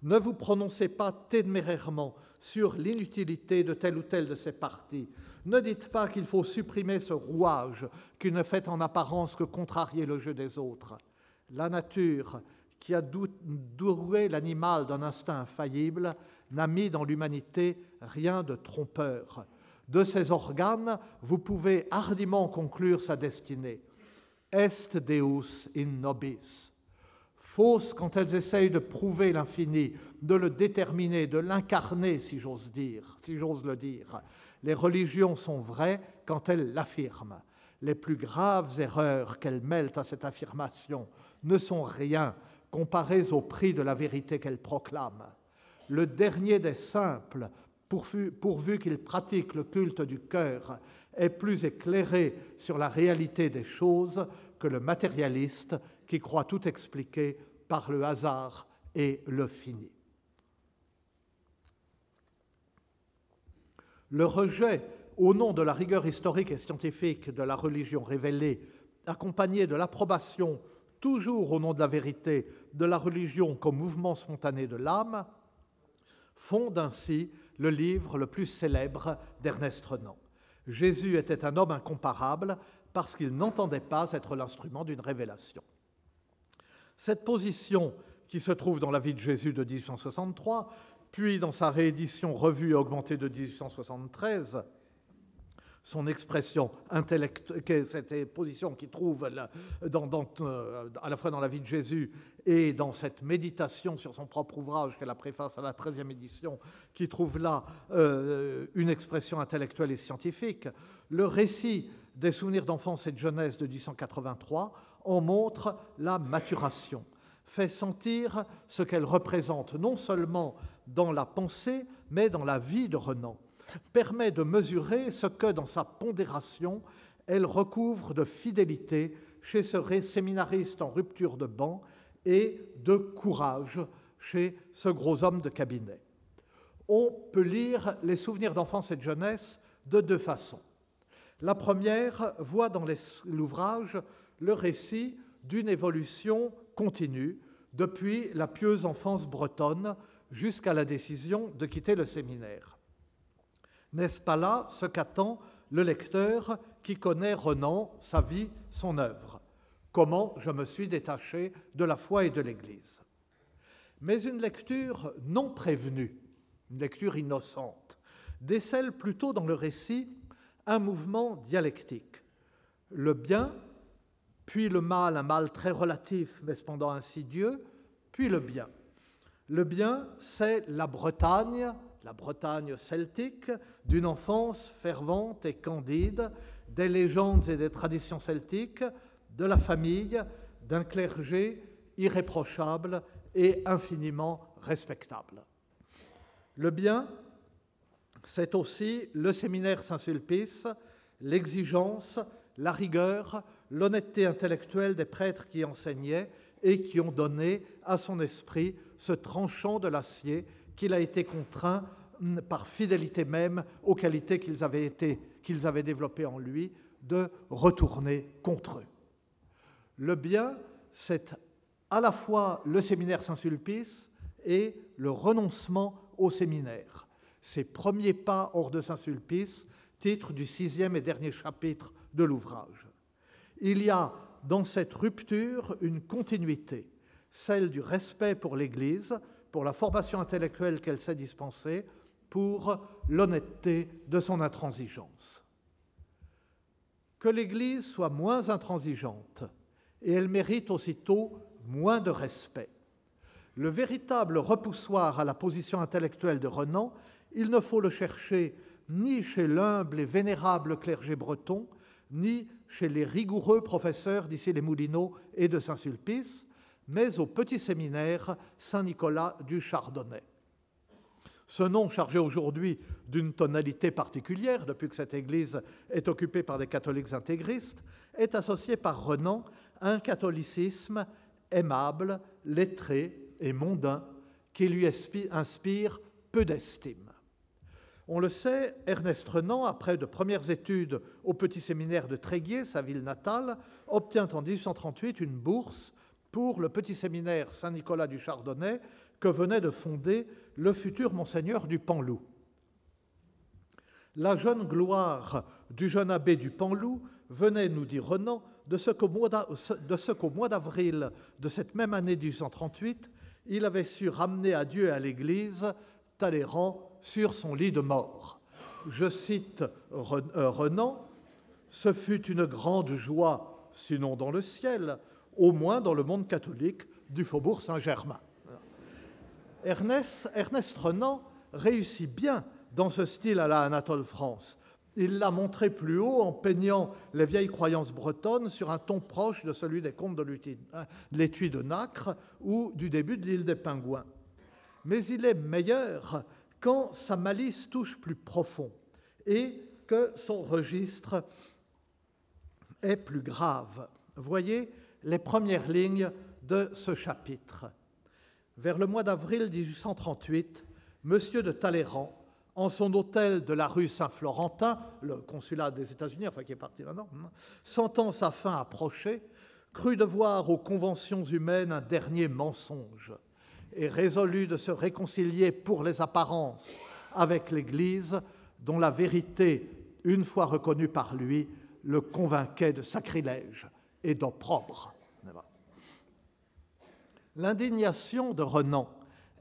K: Ne vous prononcez pas témérairement sur l'inutilité de telle ou telle de ces parties. Ne dites pas qu'il faut supprimer ce rouage qui ne fait en apparence que contrarier le jeu des autres. La nature, qui a doué l'animal d'un instinct infaillible, n'a mis dans l'humanité rien de trompeur. De ses organes, vous pouvez hardiment conclure sa destinée. Est Deus in nobis. Fausses quand elles essayent de prouver l'infini, de le déterminer, de l'incarner, si j'ose dire, si j'ose le dire. Les religions sont vraies quand elles l'affirment. Les plus graves erreurs qu'elles mêlent à cette affirmation ne sont rien comparées au prix de la vérité qu'elles proclament. Le dernier des simples, pourvu, qu'il pratique le culte du cœur, est plus éclairé sur la réalité des choses que le matérialiste qui croit tout expliquer par le hasard et le fini. Le rejet, au nom de la rigueur historique et scientifique de la religion révélée, accompagné de l'approbation, toujours au nom de la vérité, de la religion comme mouvement spontané de l'âme, fonde ainsi le livre le plus célèbre d'Ernest Renan. Jésus était un homme incomparable parce qu'il n'entendait pas être l'instrument d'une révélation. Cette position, qui se trouve dans la vie de Jésus de 1863, puis dans sa réédition revue et augmentée de 1873, son expression intellectuelle, cette position qu'il trouve euh, à la fois dans la vie de Jésus et dans cette méditation sur son propre ouvrage qu'elle a préface à la 13e édition, qui trouve là euh, une expression intellectuelle et scientifique, le récit des souvenirs d'enfance et de jeunesse de 1883 en montre la maturation, fait sentir ce qu'elle représente non seulement dans la pensée, mais dans la vie de Renan permet de mesurer ce que, dans sa pondération, elle recouvre de fidélité chez ce séminariste en rupture de banc et de courage chez ce gros homme de cabinet. On peut lire les souvenirs d'enfance et de jeunesse de deux façons. La première voit dans l'ouvrage le récit d'une évolution continue depuis la pieuse enfance bretonne jusqu'à la décision de quitter le séminaire. N'est-ce pas là ce qu'attend le lecteur qui connaît Renan, sa vie, son œuvre? Comment je me suis détaché de la foi et de l'Église? Mais une lecture non prévenue, une lecture innocente, décèle plutôt dans le récit un mouvement dialectique. Le bien, puis le mal, un mal très relatif, mais cependant insidieux, puis le bien. Le bien, c'est la Bretagne, la Bretagne celtique, d'une enfance fervente et candide, des légendes et des traditions celtiques, de la famille, d'un clergé irréprochable et infiniment respectable. Le bien, c'est aussi le séminaire Saint-Sulpice, l'exigence, la rigueur, l'honnêteté intellectuelle des prêtres qui enseignaient et qui ont donné à son esprit ce tranchant de l'acier qu'il a été contraint, mm, par fidélité même aux qualités qu'ils avaient, été, qu'ils avaient développées en lui, de retourner contre eux. Le bien, c'est à la fois le séminaire Saint-Sulpice et le renoncement au séminaire. Ses premiers pas hors de Saint-Sulpice, titre du sixième et dernier chapitre de l'ouvrage. Il y a dans cette rupture une continuité, celle du respect pour l'Église, pour la formation intellectuelle qu'elle s'est dispensée, pour l'honnêteté de son intransigeance. Que l'Église soit moins intransigeante, et elle mérite aussitôt moins de respect. Le véritable repoussoir à la position intellectuelle de Renan, il ne faut le chercher ni chez l'humble et vénérable clergé breton, ni chez les rigoureux professeurs d'ici les Moulineaux et de Saint-Sulpice, mais au petit séminaire Saint-Nicolas du Chardonnay. Ce nom, chargé aujourd'hui d'une tonalité particulière, depuis que cette église est occupée par des catholiques intégristes, est associé par Renan à un catholicisme aimable, lettré et mondain qui lui inspire peu d'estime. On le sait, Ernest Renan, après de premières études au petit séminaire de Tréguier, sa ville natale, obtient en 1838 une bourse pour le petit séminaire Saint-Nicolas du Chardonnay que venait de fonder le futur monseigneur du Panloup. La jeune gloire du jeune abbé du Panloup venait, nous dit Renan, de ce qu'au mois d'avril de cette même année 1838, il avait su ramener à Dieu et à l'Église Talleyrand sur son lit de mort. Je cite euh, Renan, Ce fut une grande joie, sinon dans le ciel, au moins dans le monde catholique du faubourg Saint-Germain. Ernest, Renan réussit bien dans ce style à la Anatole France. Il l'a montré plus haut en peignant les vieilles croyances bretonnes sur un ton proche de celui des contes de l'étui de Nacre ou du début de l'île des Pingouins. Mais il est meilleur quand sa malice touche plus profond et que son registre est plus grave. Voyez les premières lignes de ce chapitre. Vers le mois d'avril 1838, M. de Talleyrand, en son hôtel de la rue Saint-Florentin, le consulat des États-Unis, enfin qui est parti là-dedans, hein, sentant sa fin approcher, crut devoir aux conventions humaines un dernier mensonge et résolut de se réconcilier pour les apparences avec l'Église, dont la vérité, une fois reconnue par lui, le convainquait de sacrilège et d'opprobre. L'indignation de Renan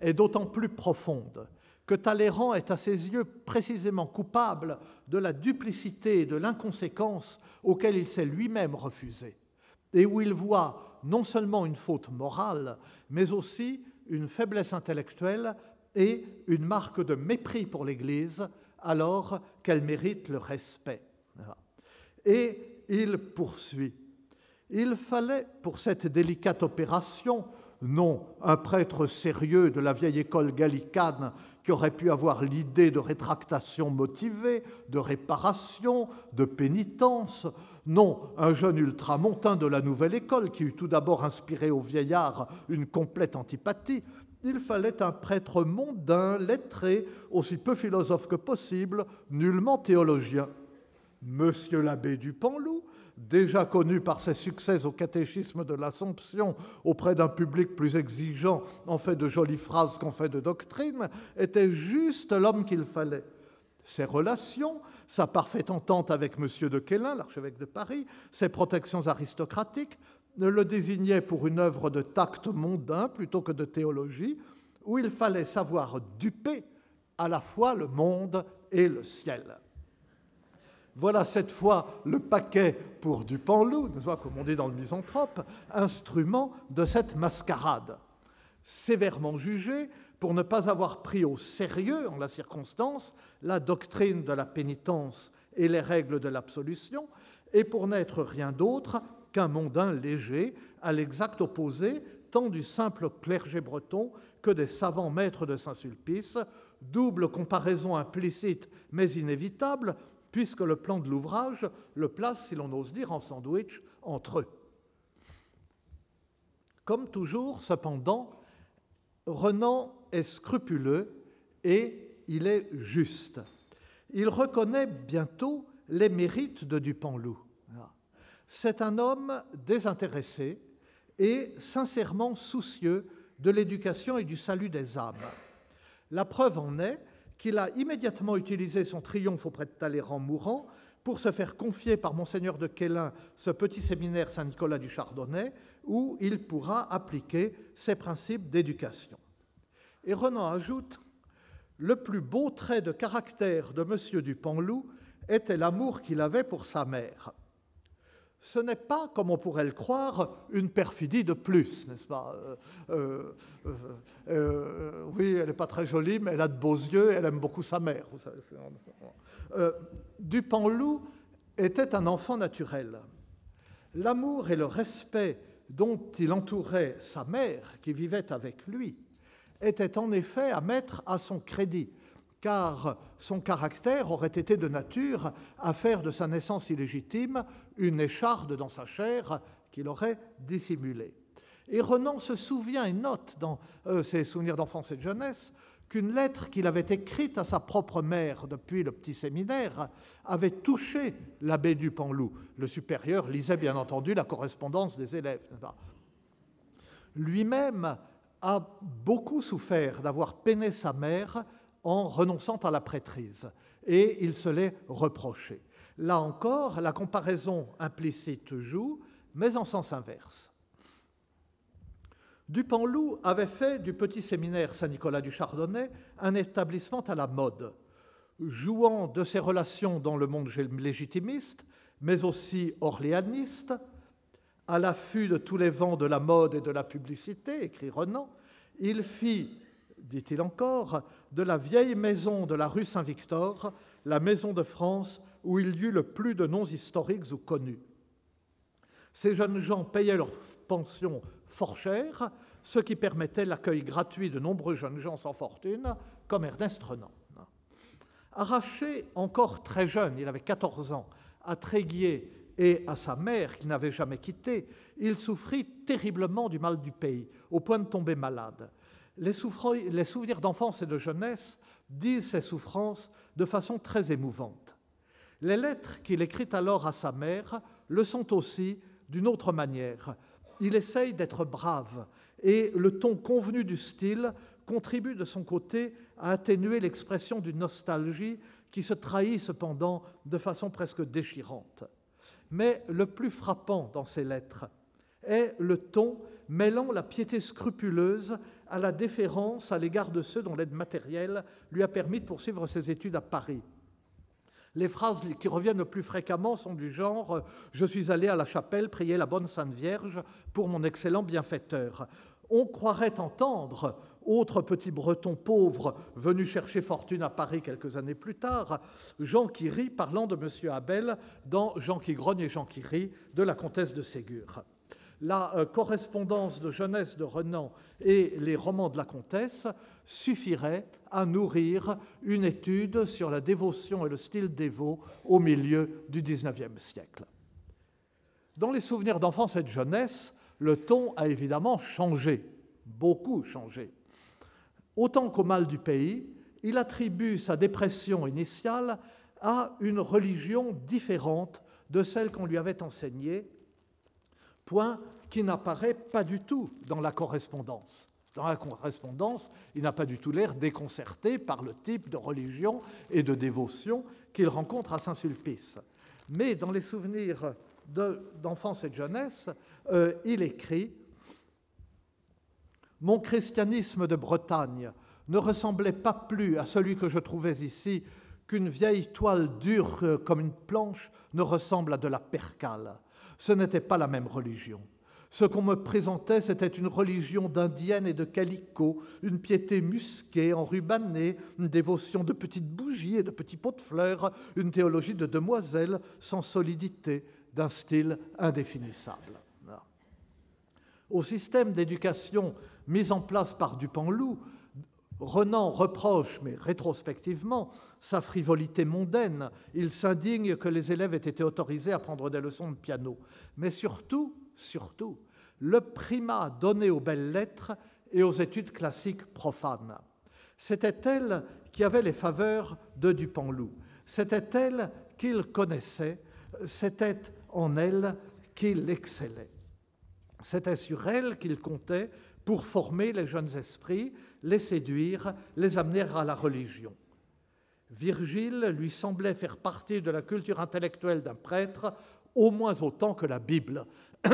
K: est d'autant plus profonde que Talleyrand est à ses yeux précisément coupable de la duplicité et de l'inconséquence auxquelles il s'est lui-même refusé, et où il voit non seulement une faute morale, mais aussi une faiblesse intellectuelle et une marque de mépris pour l'Église alors qu'elle mérite le respect. Et il poursuit. Il fallait pour cette délicate opération non un prêtre sérieux de la vieille école gallicane qui aurait pu avoir l'idée de rétractation motivée, de réparation, de pénitence, non un jeune ultramontain de la nouvelle école qui eut tout d'abord inspiré au vieillard une complète antipathie, il fallait un prêtre mondain, lettré, aussi peu philosophe que possible, nullement théologien. Monsieur l'abbé du Panloup déjà connu par ses succès au catéchisme de l'Assomption auprès d'un public plus exigeant en fait de jolies phrases qu'en fait de doctrine, était juste l'homme qu'il fallait. Ses relations, sa parfaite entente avec M. de Quélin, l'archevêque de Paris, ses protections aristocratiques, ne le désignaient pour une œuvre de tact mondain plutôt que de théologie, où il fallait savoir duper à la fois le monde et le ciel. Voilà cette fois le paquet pour Dupanloup, comme on dit dans le misanthrope, instrument de cette mascarade. Sévèrement jugé pour ne pas avoir pris au sérieux, en la circonstance, la doctrine de la pénitence et les règles de l'absolution, et pour n'être rien d'autre qu'un mondain léger, à l'exact opposé tant du simple clergé breton que des savants maîtres de Saint-Sulpice, double comparaison implicite mais inévitable puisque le plan de l'ouvrage le place, si l'on ose dire, en sandwich entre eux. Comme toujours, cependant, Renan est scrupuleux et il est juste. Il reconnaît bientôt les mérites de Dupanloup. C'est un homme désintéressé et sincèrement soucieux de l'éducation et du salut des âmes. La preuve en est qu'il a immédiatement utilisé son triomphe auprès de Talleyrand mourant pour se faire confier par monseigneur de Quélin ce petit séminaire Saint-Nicolas du Chardonnay où il pourra appliquer ses principes d'éducation. Et Renan ajoute Le plus beau trait de caractère de M. du Panloup était l'amour qu'il avait pour sa mère ce n'est pas, comme on pourrait le croire, une perfidie de plus, n'est-ce pas? Euh, euh, euh, Oui, elle n'est pas très jolie, mais elle a de beaux yeux, elle aime beaucoup sa mère. Dupanloup était un enfant naturel. L'amour et le respect dont il entourait sa mère, qui vivait avec lui, étaient en effet à mettre à son crédit car son caractère aurait été de nature à faire de sa naissance illégitime une écharde dans sa chair qu'il aurait dissimulée. Et Renan se souvient et note dans euh, ses souvenirs d'enfance et de jeunesse qu'une lettre qu'il avait écrite à sa propre mère depuis le petit séminaire avait touché l'abbé du Panloup. Le supérieur lisait bien entendu la correspondance des élèves. Lui-même a beaucoup souffert d'avoir peiné sa mère en renonçant à la prêtrise, et il se l'est reproché. Là encore, la comparaison implicite joue, mais en sens inverse. Dupanloup avait fait du petit séminaire Saint-Nicolas du Chardonnay un établissement à la mode, jouant de ses relations dans le monde légitimiste, mais aussi orléaniste, à l'affût de tous les vents de la mode et de la publicité, écrit Renan, il fit dit-il encore, de la vieille maison de la rue Saint-Victor, la maison de France où il y eut le plus de noms historiques ou connus. Ces jeunes gens payaient leur pension fort cher, ce qui permettait l'accueil gratuit de nombreux jeunes gens sans fortune, comme Ernest Renan. Arraché encore très jeune, il avait 14 ans, à Tréguier et à sa mère, qu'il n'avait jamais quittée, il souffrit terriblement du mal du pays, au point de tomber malade. Les, souvenirs d'enfance et de jeunesse disent ces souffrances de façon très émouvante. Les lettres qu'il écrit alors à sa mère le sont aussi d'une autre manière. Il essaye d'être brave et le ton convenu du style contribue de son côté à atténuer l'expression d'une nostalgie qui se trahit cependant de façon presque déchirante. Mais le plus frappant dans ces lettres est le ton mêlant la piété scrupuleuse à la déférence à l'égard de ceux dont l'aide matérielle lui a permis de poursuivre ses études à Paris. Les phrases qui reviennent le plus fréquemment sont du genre ⁇ Je suis allé à la chapelle prier la bonne Sainte Vierge pour mon excellent bienfaiteur ⁇ On croirait entendre, autre petit breton pauvre venu chercher fortune à Paris quelques années plus tard, Jean qui rit parlant de M. Abel dans Jean qui grogne et Jean qui rit de la comtesse de Ségur la euh, correspondance de jeunesse de Renan et les romans de la comtesse suffirait à nourrir une étude sur la dévotion et le style dévot au milieu du XIXe siècle. Dans les souvenirs d'enfance et de jeunesse, le ton a évidemment changé, beaucoup changé. Autant qu'au mal du pays, il attribue sa dépression initiale à une religion différente de celle qu'on lui avait enseignée point qui n'apparaît pas du tout dans la correspondance. Dans la correspondance, il n'a pas du tout l'air déconcerté par le type de religion et de dévotion qu'il rencontre à Saint-Sulpice. Mais dans les souvenirs d'enfance et de jeunesse, euh, il écrit Mon christianisme de Bretagne ne ressemblait pas plus à celui que je trouvais ici qu'une vieille toile dure comme une planche ne ressemble à de la percale ce n'était pas la même religion. Ce qu'on me présentait, c'était une religion d'indienne et de calico, une piété musquée, enrubannée, une dévotion de petites bougies et de petits pots de fleurs, une théologie de demoiselles sans solidité, d'un style indéfinissable. Au système d'éducation mis en place par Dupanloup, Renan reproche, mais rétrospectivement, sa frivolité mondaine. Il s'indigne que les élèves aient été autorisés à prendre des leçons de piano. Mais surtout, surtout, le primat donné aux belles lettres et aux études classiques profanes. C'était elle qui avait les faveurs de Dupanloup. C'était elle qu'il connaissait. C'était en elle qu'il excellait. C'était sur elle qu'il comptait pour former les jeunes esprits, les séduire, les amener à la religion. Virgile lui semblait faire partie de la culture intellectuelle d'un prêtre au moins autant que la Bible,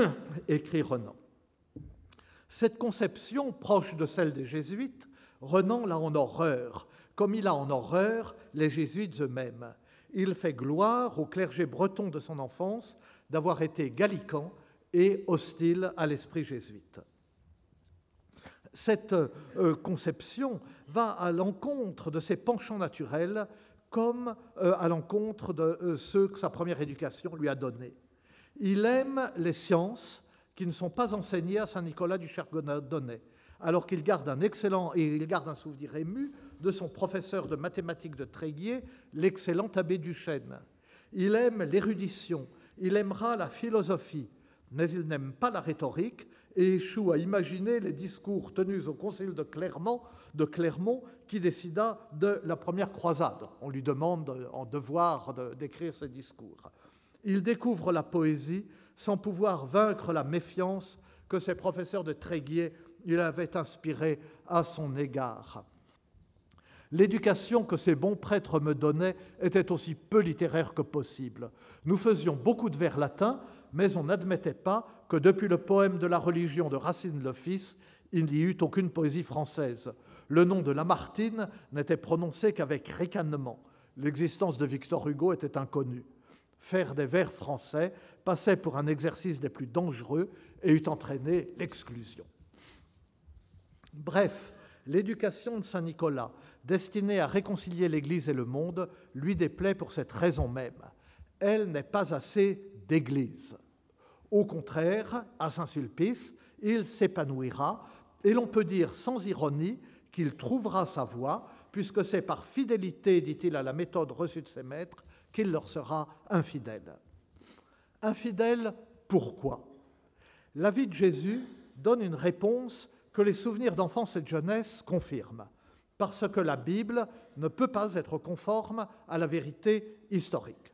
K: écrit Renan. Cette conception, proche de celle des jésuites, Renan l'a en horreur, comme il a en horreur les jésuites eux-mêmes. Il fait gloire au clergé breton de son enfance d'avoir été gallican et hostile à l'esprit jésuite cette euh, conception va à l'encontre de ses penchants naturels comme euh, à l'encontre de euh, ceux que sa première éducation lui a donnés. Il aime les sciences qui ne sont pas enseignées à Saint-Nicolas du Chardonnay, alors qu'il garde un excellent et il garde un souvenir ému de son professeur de mathématiques de Tréguier, l'excellent abbé Duchesne. Il aime l'érudition, il aimera la philosophie, mais il n'aime pas la rhétorique et échoue à imaginer les discours tenus au concile de Clermont, de Clermont qui décida de la première croisade. On lui demande en devoir d'écrire ces discours. Il découvre la poésie sans pouvoir vaincre la méfiance que ses professeurs de Tréguier lui avaient inspirée à son égard. L'éducation que ces bons prêtres me donnaient était aussi peu littéraire que possible. Nous faisions beaucoup de vers latins, mais on n'admettait pas que depuis le poème de la religion de Racine le Fils, il n'y eut aucune poésie française. Le nom de Lamartine n'était prononcé qu'avec ricanement. L'existence de Victor Hugo était inconnue. Faire des vers français passait pour un exercice des plus dangereux et eût entraîné l'exclusion. Bref, l'éducation de Saint Nicolas, destinée à réconcilier l'Église et le monde, lui déplaît pour cette raison même. Elle n'est pas assez d'Église. Au contraire, à Saint-Sulpice, il s'épanouira, et l'on peut dire sans ironie qu'il trouvera sa voie, puisque c'est par fidélité, dit-il, à la méthode reçue de ses maîtres, qu'il leur sera infidèle. Infidèle, pourquoi? La vie de Jésus donne une réponse que les souvenirs d'enfance et de jeunesse confirment, parce que la Bible ne peut pas être conforme à la vérité historique.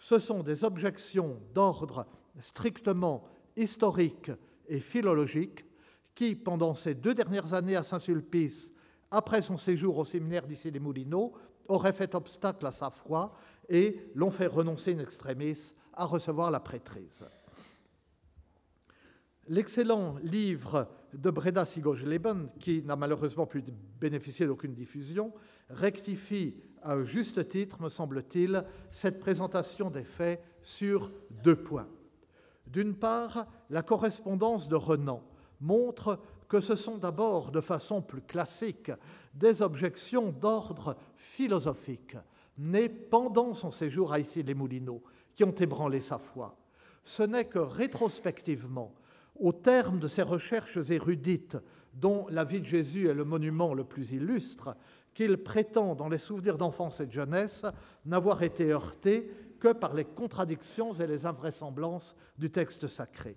K: Ce sont des objections d'ordre strictement historique et philologique qui, pendant ces deux dernières années à Saint-Sulpice, après son séjour au séminaire d'ici les Moulineaux, auraient fait obstacle à sa foi et l'ont fait renoncer in extremis à recevoir la prêtrise. L'excellent livre de Breda Sigosleben, qui n'a malheureusement pu bénéficier d'aucune diffusion, rectifie à juste titre, me semble-t-il, cette présentation des faits sur deux points. D'une part, la correspondance de Renan montre que ce sont d'abord, de façon plus classique, des objections d'ordre philosophique, nées pendant son séjour à Issy-les-Moulineaux, qui ont ébranlé sa foi. Ce n'est que rétrospectivement, au terme de ces recherches érudites, dont la vie de Jésus est le monument le plus illustre, qu'il prétend, dans les souvenirs d'enfance et de jeunesse, n'avoir été heurté que par les contradictions et les invraisemblances du texte sacré.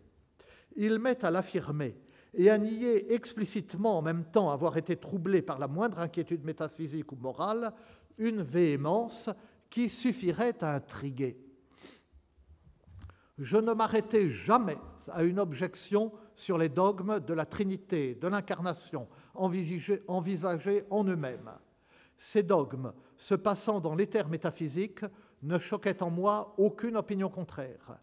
K: Il met à l'affirmer et à nier explicitement en même temps avoir été troublé par la moindre inquiétude métaphysique ou morale une véhémence qui suffirait à intriguer. Je ne m'arrêtais jamais à une objection sur les dogmes de la Trinité, de l'incarnation, envisagés en eux-mêmes. Ces dogmes, se passant dans l'éther métaphysique, ne choquaient en moi aucune opinion contraire.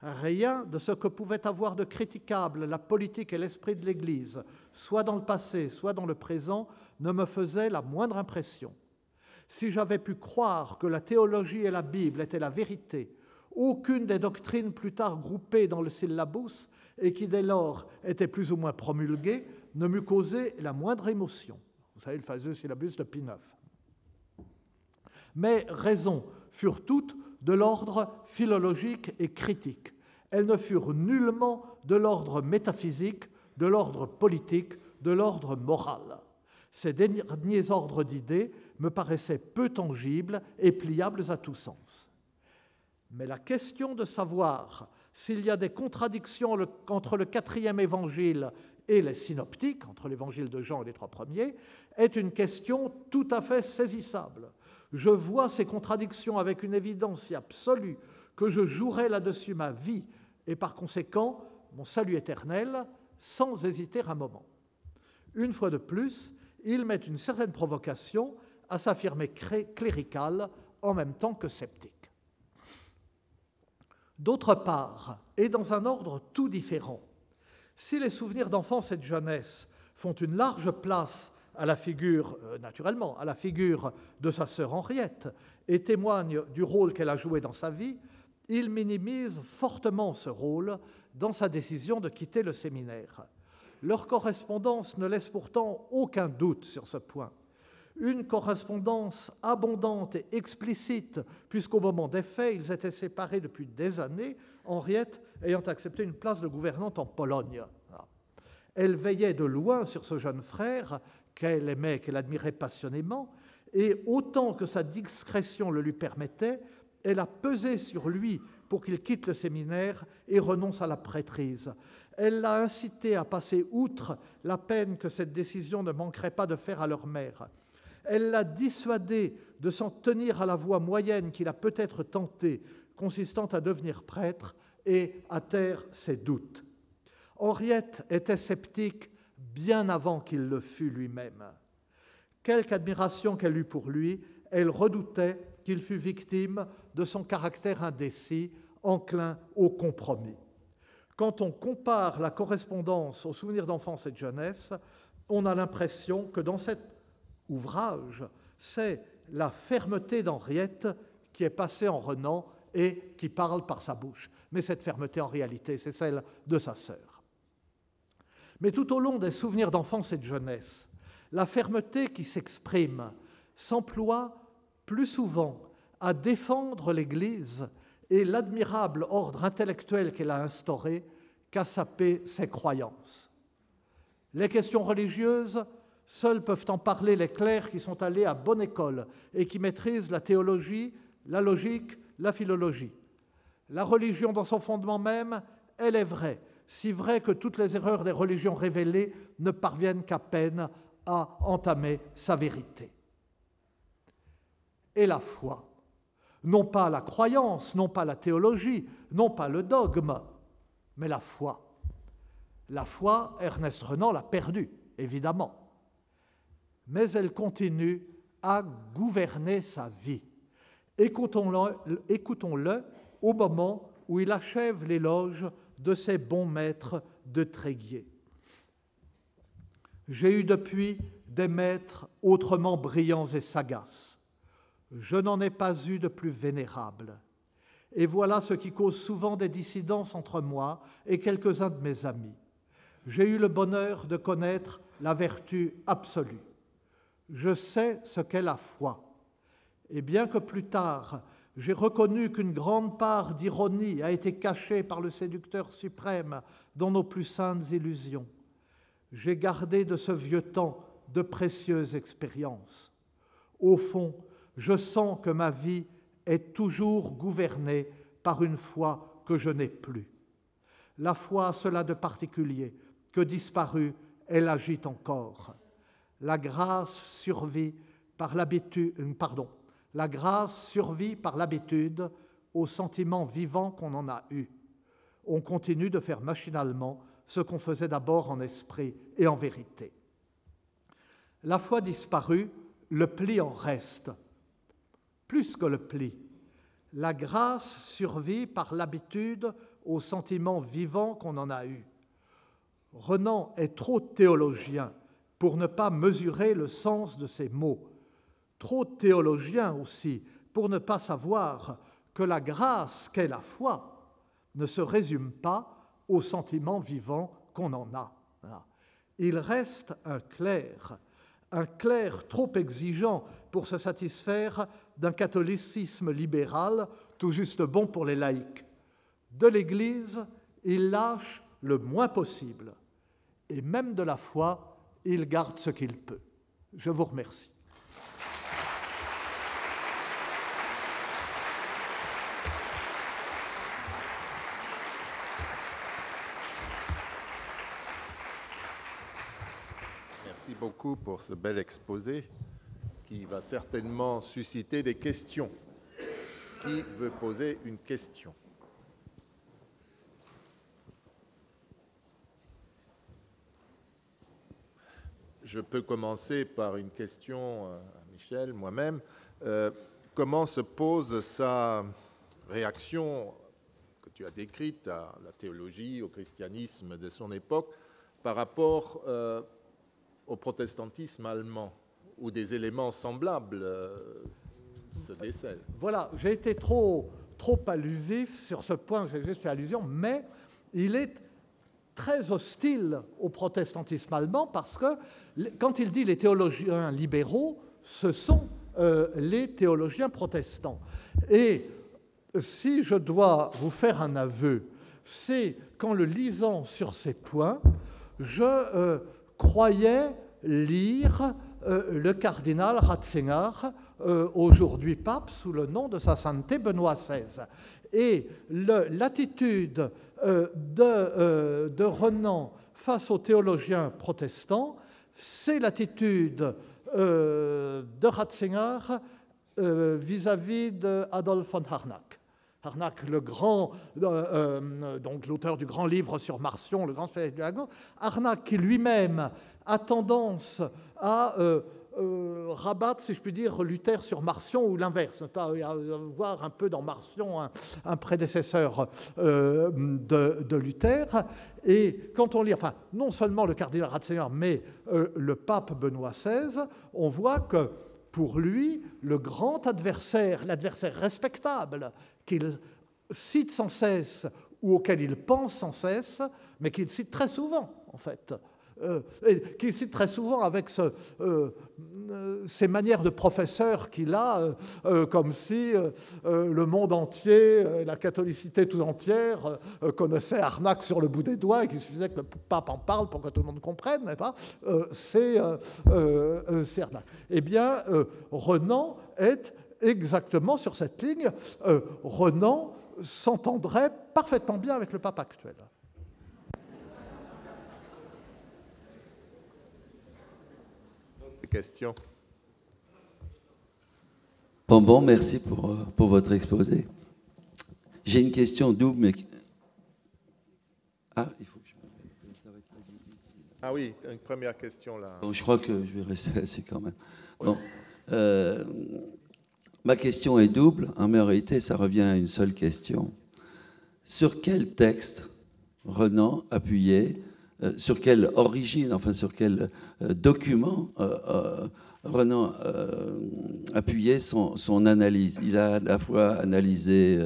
K: Rien de ce que pouvait avoir de critiquable la politique et l'esprit de l'Église, soit dans le passé, soit dans le présent, ne me faisait la moindre impression. Si j'avais pu croire que la théologie et la Bible étaient la vérité, aucune des doctrines plus tard groupées dans le syllabus et qui dès lors étaient plus ou moins promulguées ne m'eût causé la moindre émotion. Vous savez, le fameux syllabus de Pie. Mais raisons furent toutes de l'ordre philologique et critique. Elles ne furent nullement de l'ordre métaphysique, de l'ordre politique, de l'ordre moral. Ces derniers ordres d'idées me paraissaient peu tangibles et pliables à tout sens. Mais la question de savoir s'il y a des contradictions entre le quatrième évangile et les synoptiques, entre l'évangile de Jean et les trois premiers, est une question tout à fait saisissable. Je vois ces contradictions avec une évidence si absolue que je jouerai là-dessus ma vie et par conséquent mon salut éternel sans hésiter un moment. Une fois de plus, il met une certaine provocation à s'affirmer clérical en même temps que sceptique. D'autre part, et dans un ordre tout différent, si les souvenirs d'enfance et de jeunesse font une large place à la figure, euh, naturellement, à la figure de sa sœur Henriette et témoignent du rôle qu'elle a joué dans sa vie, il minimise fortement ce rôle dans sa décision de quitter le séminaire. Leur correspondance ne laisse pourtant aucun doute sur ce point. Une correspondance abondante et explicite, puisqu'au moment des faits, ils étaient séparés depuis des années, Henriette ayant accepté une place de gouvernante en Pologne. Elle veillait de loin sur ce jeune frère qu'elle aimait, qu'elle admirait passionnément, et autant que sa discrétion le lui permettait, elle a pesé sur lui pour qu'il quitte le séminaire et renonce à la prêtrise. Elle l'a incité à passer outre la peine que cette décision ne manquerait pas de faire à leur mère. Elle l'a dissuadé de s'en tenir à la voie moyenne qu'il a peut-être tentée, consistant à devenir prêtre et à taire ses doutes. Henriette était sceptique bien avant qu'il le fût lui-même. Quelque admiration qu'elle eût pour lui, elle redoutait qu'il fût victime de son caractère indécis, enclin au compromis. Quand on compare la correspondance aux souvenirs d'enfance et de jeunesse, on a l'impression que dans cet ouvrage, c'est la fermeté d'Henriette qui est passée en Renan et qui parle par sa bouche. Mais cette fermeté, en réalité, c'est celle de sa sœur. Mais tout au long des souvenirs d'enfance et de jeunesse, la fermeté qui s'exprime s'emploie plus souvent à défendre l'Église et l'admirable ordre intellectuel qu'elle a instauré qu'à saper ses croyances. Les questions religieuses Seuls peuvent en parler les clercs qui sont allés à bonne école et qui maîtrisent la théologie, la logique, la philologie. La religion dans son fondement même, elle est vraie, si vraie que toutes les erreurs des religions révélées ne parviennent qu'à peine à entamer sa vérité. Et la foi, non pas la croyance, non pas la théologie, non pas le dogme, mais la foi. La foi, Ernest Renan l'a perdue, évidemment mais elle continue à gouverner sa vie. Écoutons-le écoutons au moment où il achève l'éloge de ses bons maîtres de Tréguier. J'ai eu depuis des maîtres autrement brillants et sagaces. Je n'en ai pas eu de plus vénérables. Et voilà ce qui cause souvent des dissidences entre moi et quelques-uns de mes amis. J'ai eu le bonheur de connaître la vertu absolue je sais ce qu'est la foi. Et bien que plus tard, j'ai reconnu qu'une grande part d'ironie a été cachée par le séducteur suprême dans nos plus saintes illusions, j'ai gardé de ce vieux temps de précieuses expériences. Au fond, je sens que ma vie est toujours gouvernée par une foi que je n'ai plus. La foi a cela de particulier, que disparue, elle agite encore la grâce survit par l'habitude, pardon, la grâce survit par l'habitude au sentiment vivant qu'on en a eu. On continue de faire machinalement ce qu'on faisait d'abord en esprit et en vérité. La foi disparue, le pli en reste. Plus que le pli, la grâce survit par l'habitude au sentiment vivant qu'on en a eu. Renan est trop théologien pour ne pas mesurer le sens de ces mots. Trop théologiens aussi pour ne pas savoir que la grâce qu'est la foi ne se résume pas au sentiment vivant qu'on en a. Il reste un clerc, un clerc trop exigeant pour se satisfaire d'un catholicisme libéral tout juste bon pour les laïcs. De l'Église, il lâche le moins possible, et même de la foi, il garde ce qu'il peut. Je vous remercie.
D: Beaucoup pour ce bel exposé qui va certainement susciter des questions. Qui veut poser une question? Je peux commencer par une question euh, à Michel, moi-même. Euh, comment se pose sa réaction que tu as décrite à la théologie, au christianisme de son époque, par rapport euh, au protestantisme allemand, où des éléments semblables se décèlent
K: Voilà, j'ai été trop, trop allusif sur ce point, j'ai juste fait allusion, mais il est très hostile au protestantisme allemand parce que quand il dit les théologiens libéraux, ce sont euh, les théologiens protestants. Et si je dois vous faire un aveu, c'est qu'en le lisant sur ces points, je euh, croyais lire euh, le cardinal Ratzinger, aujourd'hui pape, sous le nom de sa sainteté Benoît XVI. Et l'attitude euh, euh, de, Renan face aux théologiens protestants, c'est l'attitude euh, de Ratzinger vis-à-vis d'Adolf von Harnack. Harnack, le grand, donc l'auteur du grand livre sur Marcion, le grand spécialiste du Harnack qui lui-même a tendance à euh, rabattre, si je puis dire, Luther sur Marcion ou l'inverse, pas? Voir un peu dans Marcion un, prédécesseur euh, de, Luther. Et quand on lit, enfin, non seulement le cardinal Ratzinger, mais euh, le pape Benoît XVI, on voit que pour lui, le grand adversaire, l'adversaire respectable qu'il cite sans cesse ou auquel il pense sans cesse, mais qu'il cite très souvent, en fait, euh, et qui cite très souvent avec ce, euh, euh, ces manières de professeur qu'il a, comme si le monde entier, la catholicité tout entière, connaissait Arnaque sur le bout des doigts et qu'il suffisait que le pape en parle pour que tout le monde comprenne, n'est pas? C'est Arnaque. Eh bien, Renan est exactement sur cette ligne. Renan s'entendrait parfaitement bien avec le pape actuel.
D: Question.
L: Bon, bon, merci pour, euh, pour votre exposé. J'ai une question double, mais.
D: Ah, il faut que je. Ah oui, une première question là.
L: je crois que je vais rester assis quand même. Bon. Euh, ma question est double. En réalité, ça revient à une seule question. Sur quel texte Renan appuyait euh, sur quelle origine, enfin sur quel euh, document euh, Renan appuyait son, analyse. Il a à la fois analysé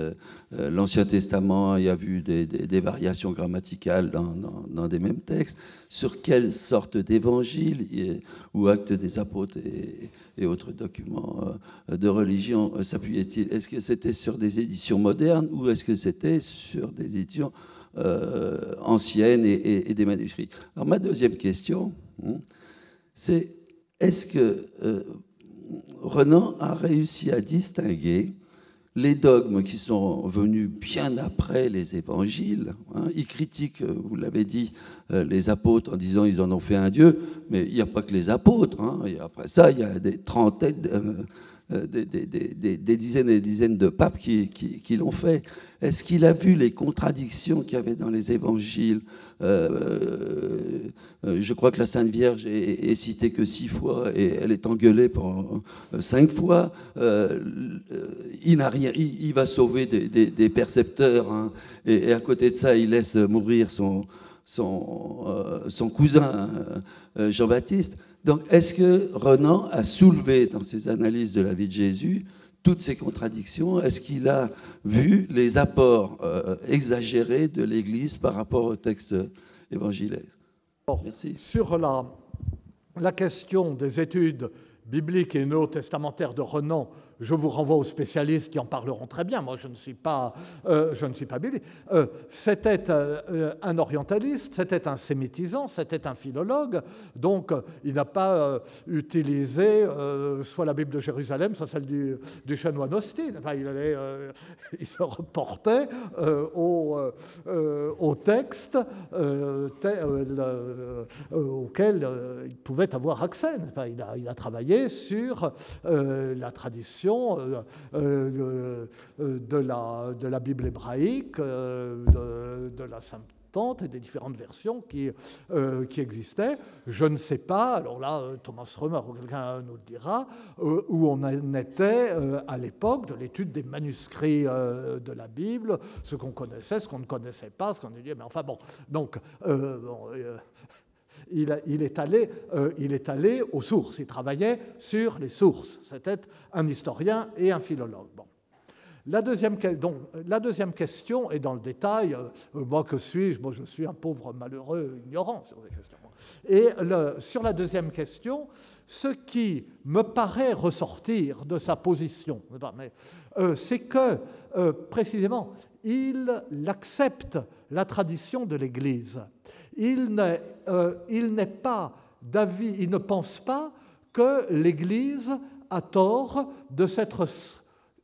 L: l'Ancien Testament, il a vu des, variations grammaticales dans, des mêmes textes. Sur quelle sorte d'évangile ou acte des apôtres et autres documents de religion s'appuyait-il? Est-ce que c'était sur des éditions modernes ou est-ce que c'était sur des éditions euh, anciennes et, des manuscrits. Alors ma deuxième question, hein, c'est est-ce que euh, Renan a réussi à distinguer les dogmes qui sont venus bien après les évangiles. Hein, il critique, vous l'avez dit, euh, les apôtres en disant ils en ont fait un Dieu, mais il n'y a pas que les apôtres. Hein, et après ça, il y a des trentaines, euh, des, dizaines et des dizaines de papes qui, l'ont fait. Est-ce qu'il a vu les contradictions qu'il y avait dans les évangiles euh, euh, Je crois que la Sainte Vierge est, citée que six fois et elle est engueulée pour cinq fois. il, n'a rien, il, va sauver des, percepteurs hein. et, à côté de ça, il laisse mourir son cousin Jean-Baptiste. Donc, est-ce que Renan a soulevé dans ses analyses de la vie de Jésus toutes ces contradictions? Est-ce qu'il a vu les apports euh, exagérés de l'Église par rapport au texte évangélique?
K: Merci. Sur la, la question des études bibliques et néo-testamentaires de Renan, je vous renvoie aux spécialistes qui en parleront très bien. Moi, je ne suis pas, euh, je ne euh, c'était euh, un orientaliste, c'était un sémitisant, c'était un philologue. Donc, il n'a pas utilisé soit la Bible de Jérusalem, soit celle du, du chanoine Austin. il, se reportait au, au, texte auquel il pouvait avoir accès. il, a, travaillé sur la tradition euh, euh, euh, de, la, de la Bible hébraïque, de, de la Sainte et des différentes versions qui, qui existaient. Je ne sais pas, alors là, Thomas Römer ou quelqu'un nous le dira, où on en était à l'époque de l'étude des manuscrits de la Bible, ce qu'on connaissait, ce qu'on ne connaissait pas, ce qu'on dit, mais enfin bon, donc il, est allé, euh, il est allé aux sources, il travaillait sur les sources. C'était un historien et un philologue. Bon. La deuxième, donc, la deuxième question est dans le détail. Euh, moi, que suis-je? Moi, je suis un pauvre malheureux ignorant sur ces questions. Et sur la deuxième question, ce qui me paraît ressortir de sa position, euh, c'est que, précisément, il accepte la tradition de l'Église il n'est pas d'avis, il ne pense pas que l'Église a tort de s'être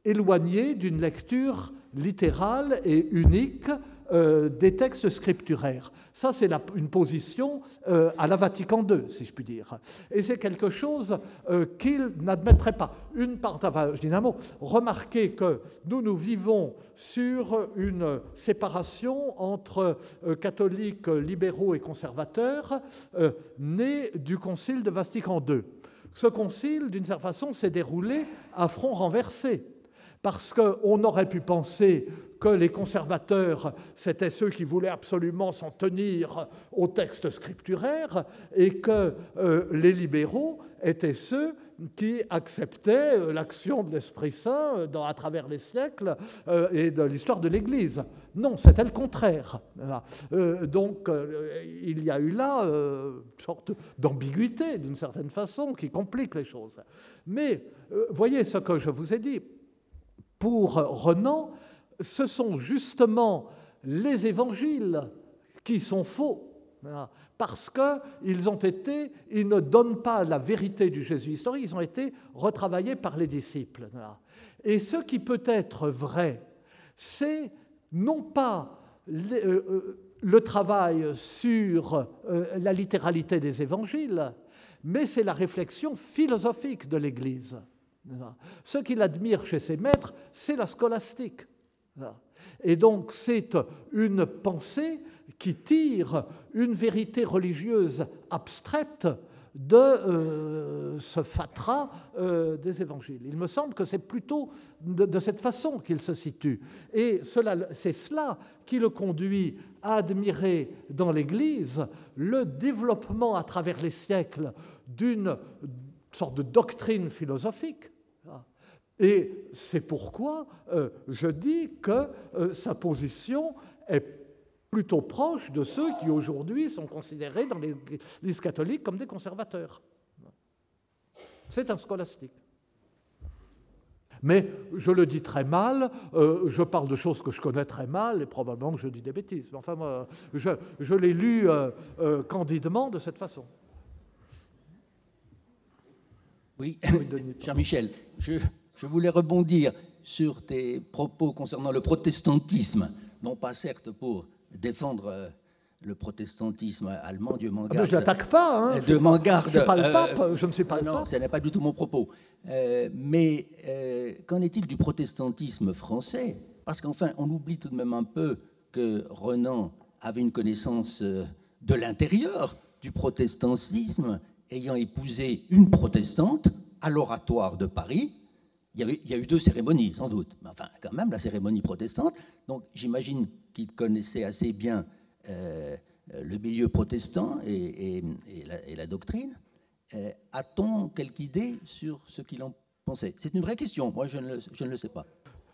K: éloignée d'une lecture littérale et unique euh, des textes scripturaires. Ça, c'est une position euh, à la Vatican II, si je puis dire. Et c'est quelque chose euh, qu'il n'admettrait pas. Une part, enfin, je dis un mot, remarquez que nous, nous vivons sur une séparation entre catholiques libéraux et conservateurs, née du Concile de Vatican II. Ce concile, d'une certaine façon, s'est déroulé à front renversé parce qu'on aurait pu penser que les conservateurs, c'étaient ceux qui voulaient absolument s'en tenir au texte scripturaire, et que euh, les libéraux étaient ceux qui acceptait euh, l'action de l'Esprit Saint euh, dans, à travers les siècles et de l'histoire de l'Église. Non, c'était le contraire. donc il y a eu là une sorte d'ambiguïté, d'une certaine façon, qui complique les choses. Mais voyez ce que je vous ai dit. Pour Renan, ce sont justement les évangiles qui sont faux parce qu'ils ont été, ils ne donnent pas la vérité du Jésus historique, ils ont été retravaillés par les disciples. Et ce qui peut être vrai, c'est non pas le, euh, euh, travail sur euh, la littéralité des évangiles, mais c'est la réflexion philosophique de l'Église. Ce qu'il admire chez ses maîtres, c'est la scolastique. Et donc c'est une pensée qui tire une vérité religieuse abstraite de euh, ce fatras euh, des évangiles. Il me semble que c'est plutôt de, cette façon qu'il se situe. Et c'est cela qui le conduit à admirer dans l'Église le développement à travers les siècles d'une sorte de doctrine philosophique. Et c'est pourquoi euh, je dis que sa position est plutôt proche de ceux qui aujourd'hui sont considérés dans l'Église catholique comme des conservateurs. C'est un scolastique. Mais je le dis très mal, euh, je parle de choses que je connais très mal et probablement que je dis des bêtises. Mais enfin, moi, je, l'ai lu euh, euh, candidement de cette façon.
M: Oui, cher Michel, je, je voulais rebondir sur tes propos concernant le protestantisme, non pas certes pour défendre euh, le protestantisme allemand, Dieu m'en ah, garde.
K: je n'attaque pas. Hein.
M: Dieu m'en garde.
K: Je, pas le pape, je ne suis pas le
M: non,
K: pape.
M: ce n'est pas du tout mon propos. Euh, mais euh, qu'en est-il du protestantisme français? Parce qu'enfin, on oublie tout de même un peu que Renan avait une connaissance de l'intérieur du protestantisme, ayant épousé une protestante à l'oratoire de Paris. Il y, a eu deux cérémonies, sans doute, mais enfin, quand même, la cérémonie protestante. Donc, j'imagine qu'il connaissait assez bien euh, le milieu protestant et, la, doctrine, euh, a-t-on quelque idée sur ce qu'il en pensait? C'est une vraie question, moi je ne le, je ne le sais pas.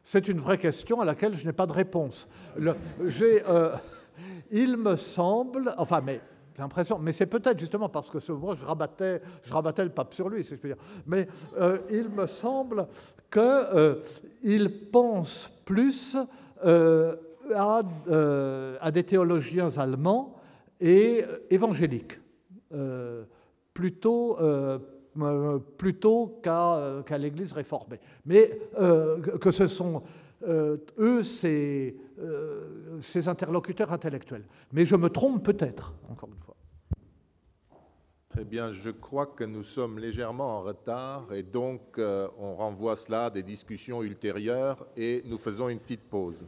K: C'est une vraie question à laquelle je n'ai pas de réponse. Euh, il me semble, enfin, mais l'impression, mais c'est peut-être justement parce que ce, moi je rabattais, je rabattais le pape sur lui, si je peux dire. Mais il me semble qu'il pense plus euh, à, des théologiens allemands et évangéliques, euh, plutôt, euh, plutôt qu'à l'Église réformée. Mais que ce sont eux ces, ces interlocuteurs intellectuels. Mais je me trompe peut-être, encore une fois.
D: Très bien, je crois que nous sommes légèrement en retard et donc on renvoie cela à des discussions ultérieures et nous faisons une petite pause.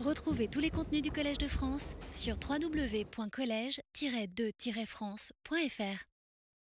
A: Retrouvez tous les contenus du Collège de France sur www.colège-2-france.fr.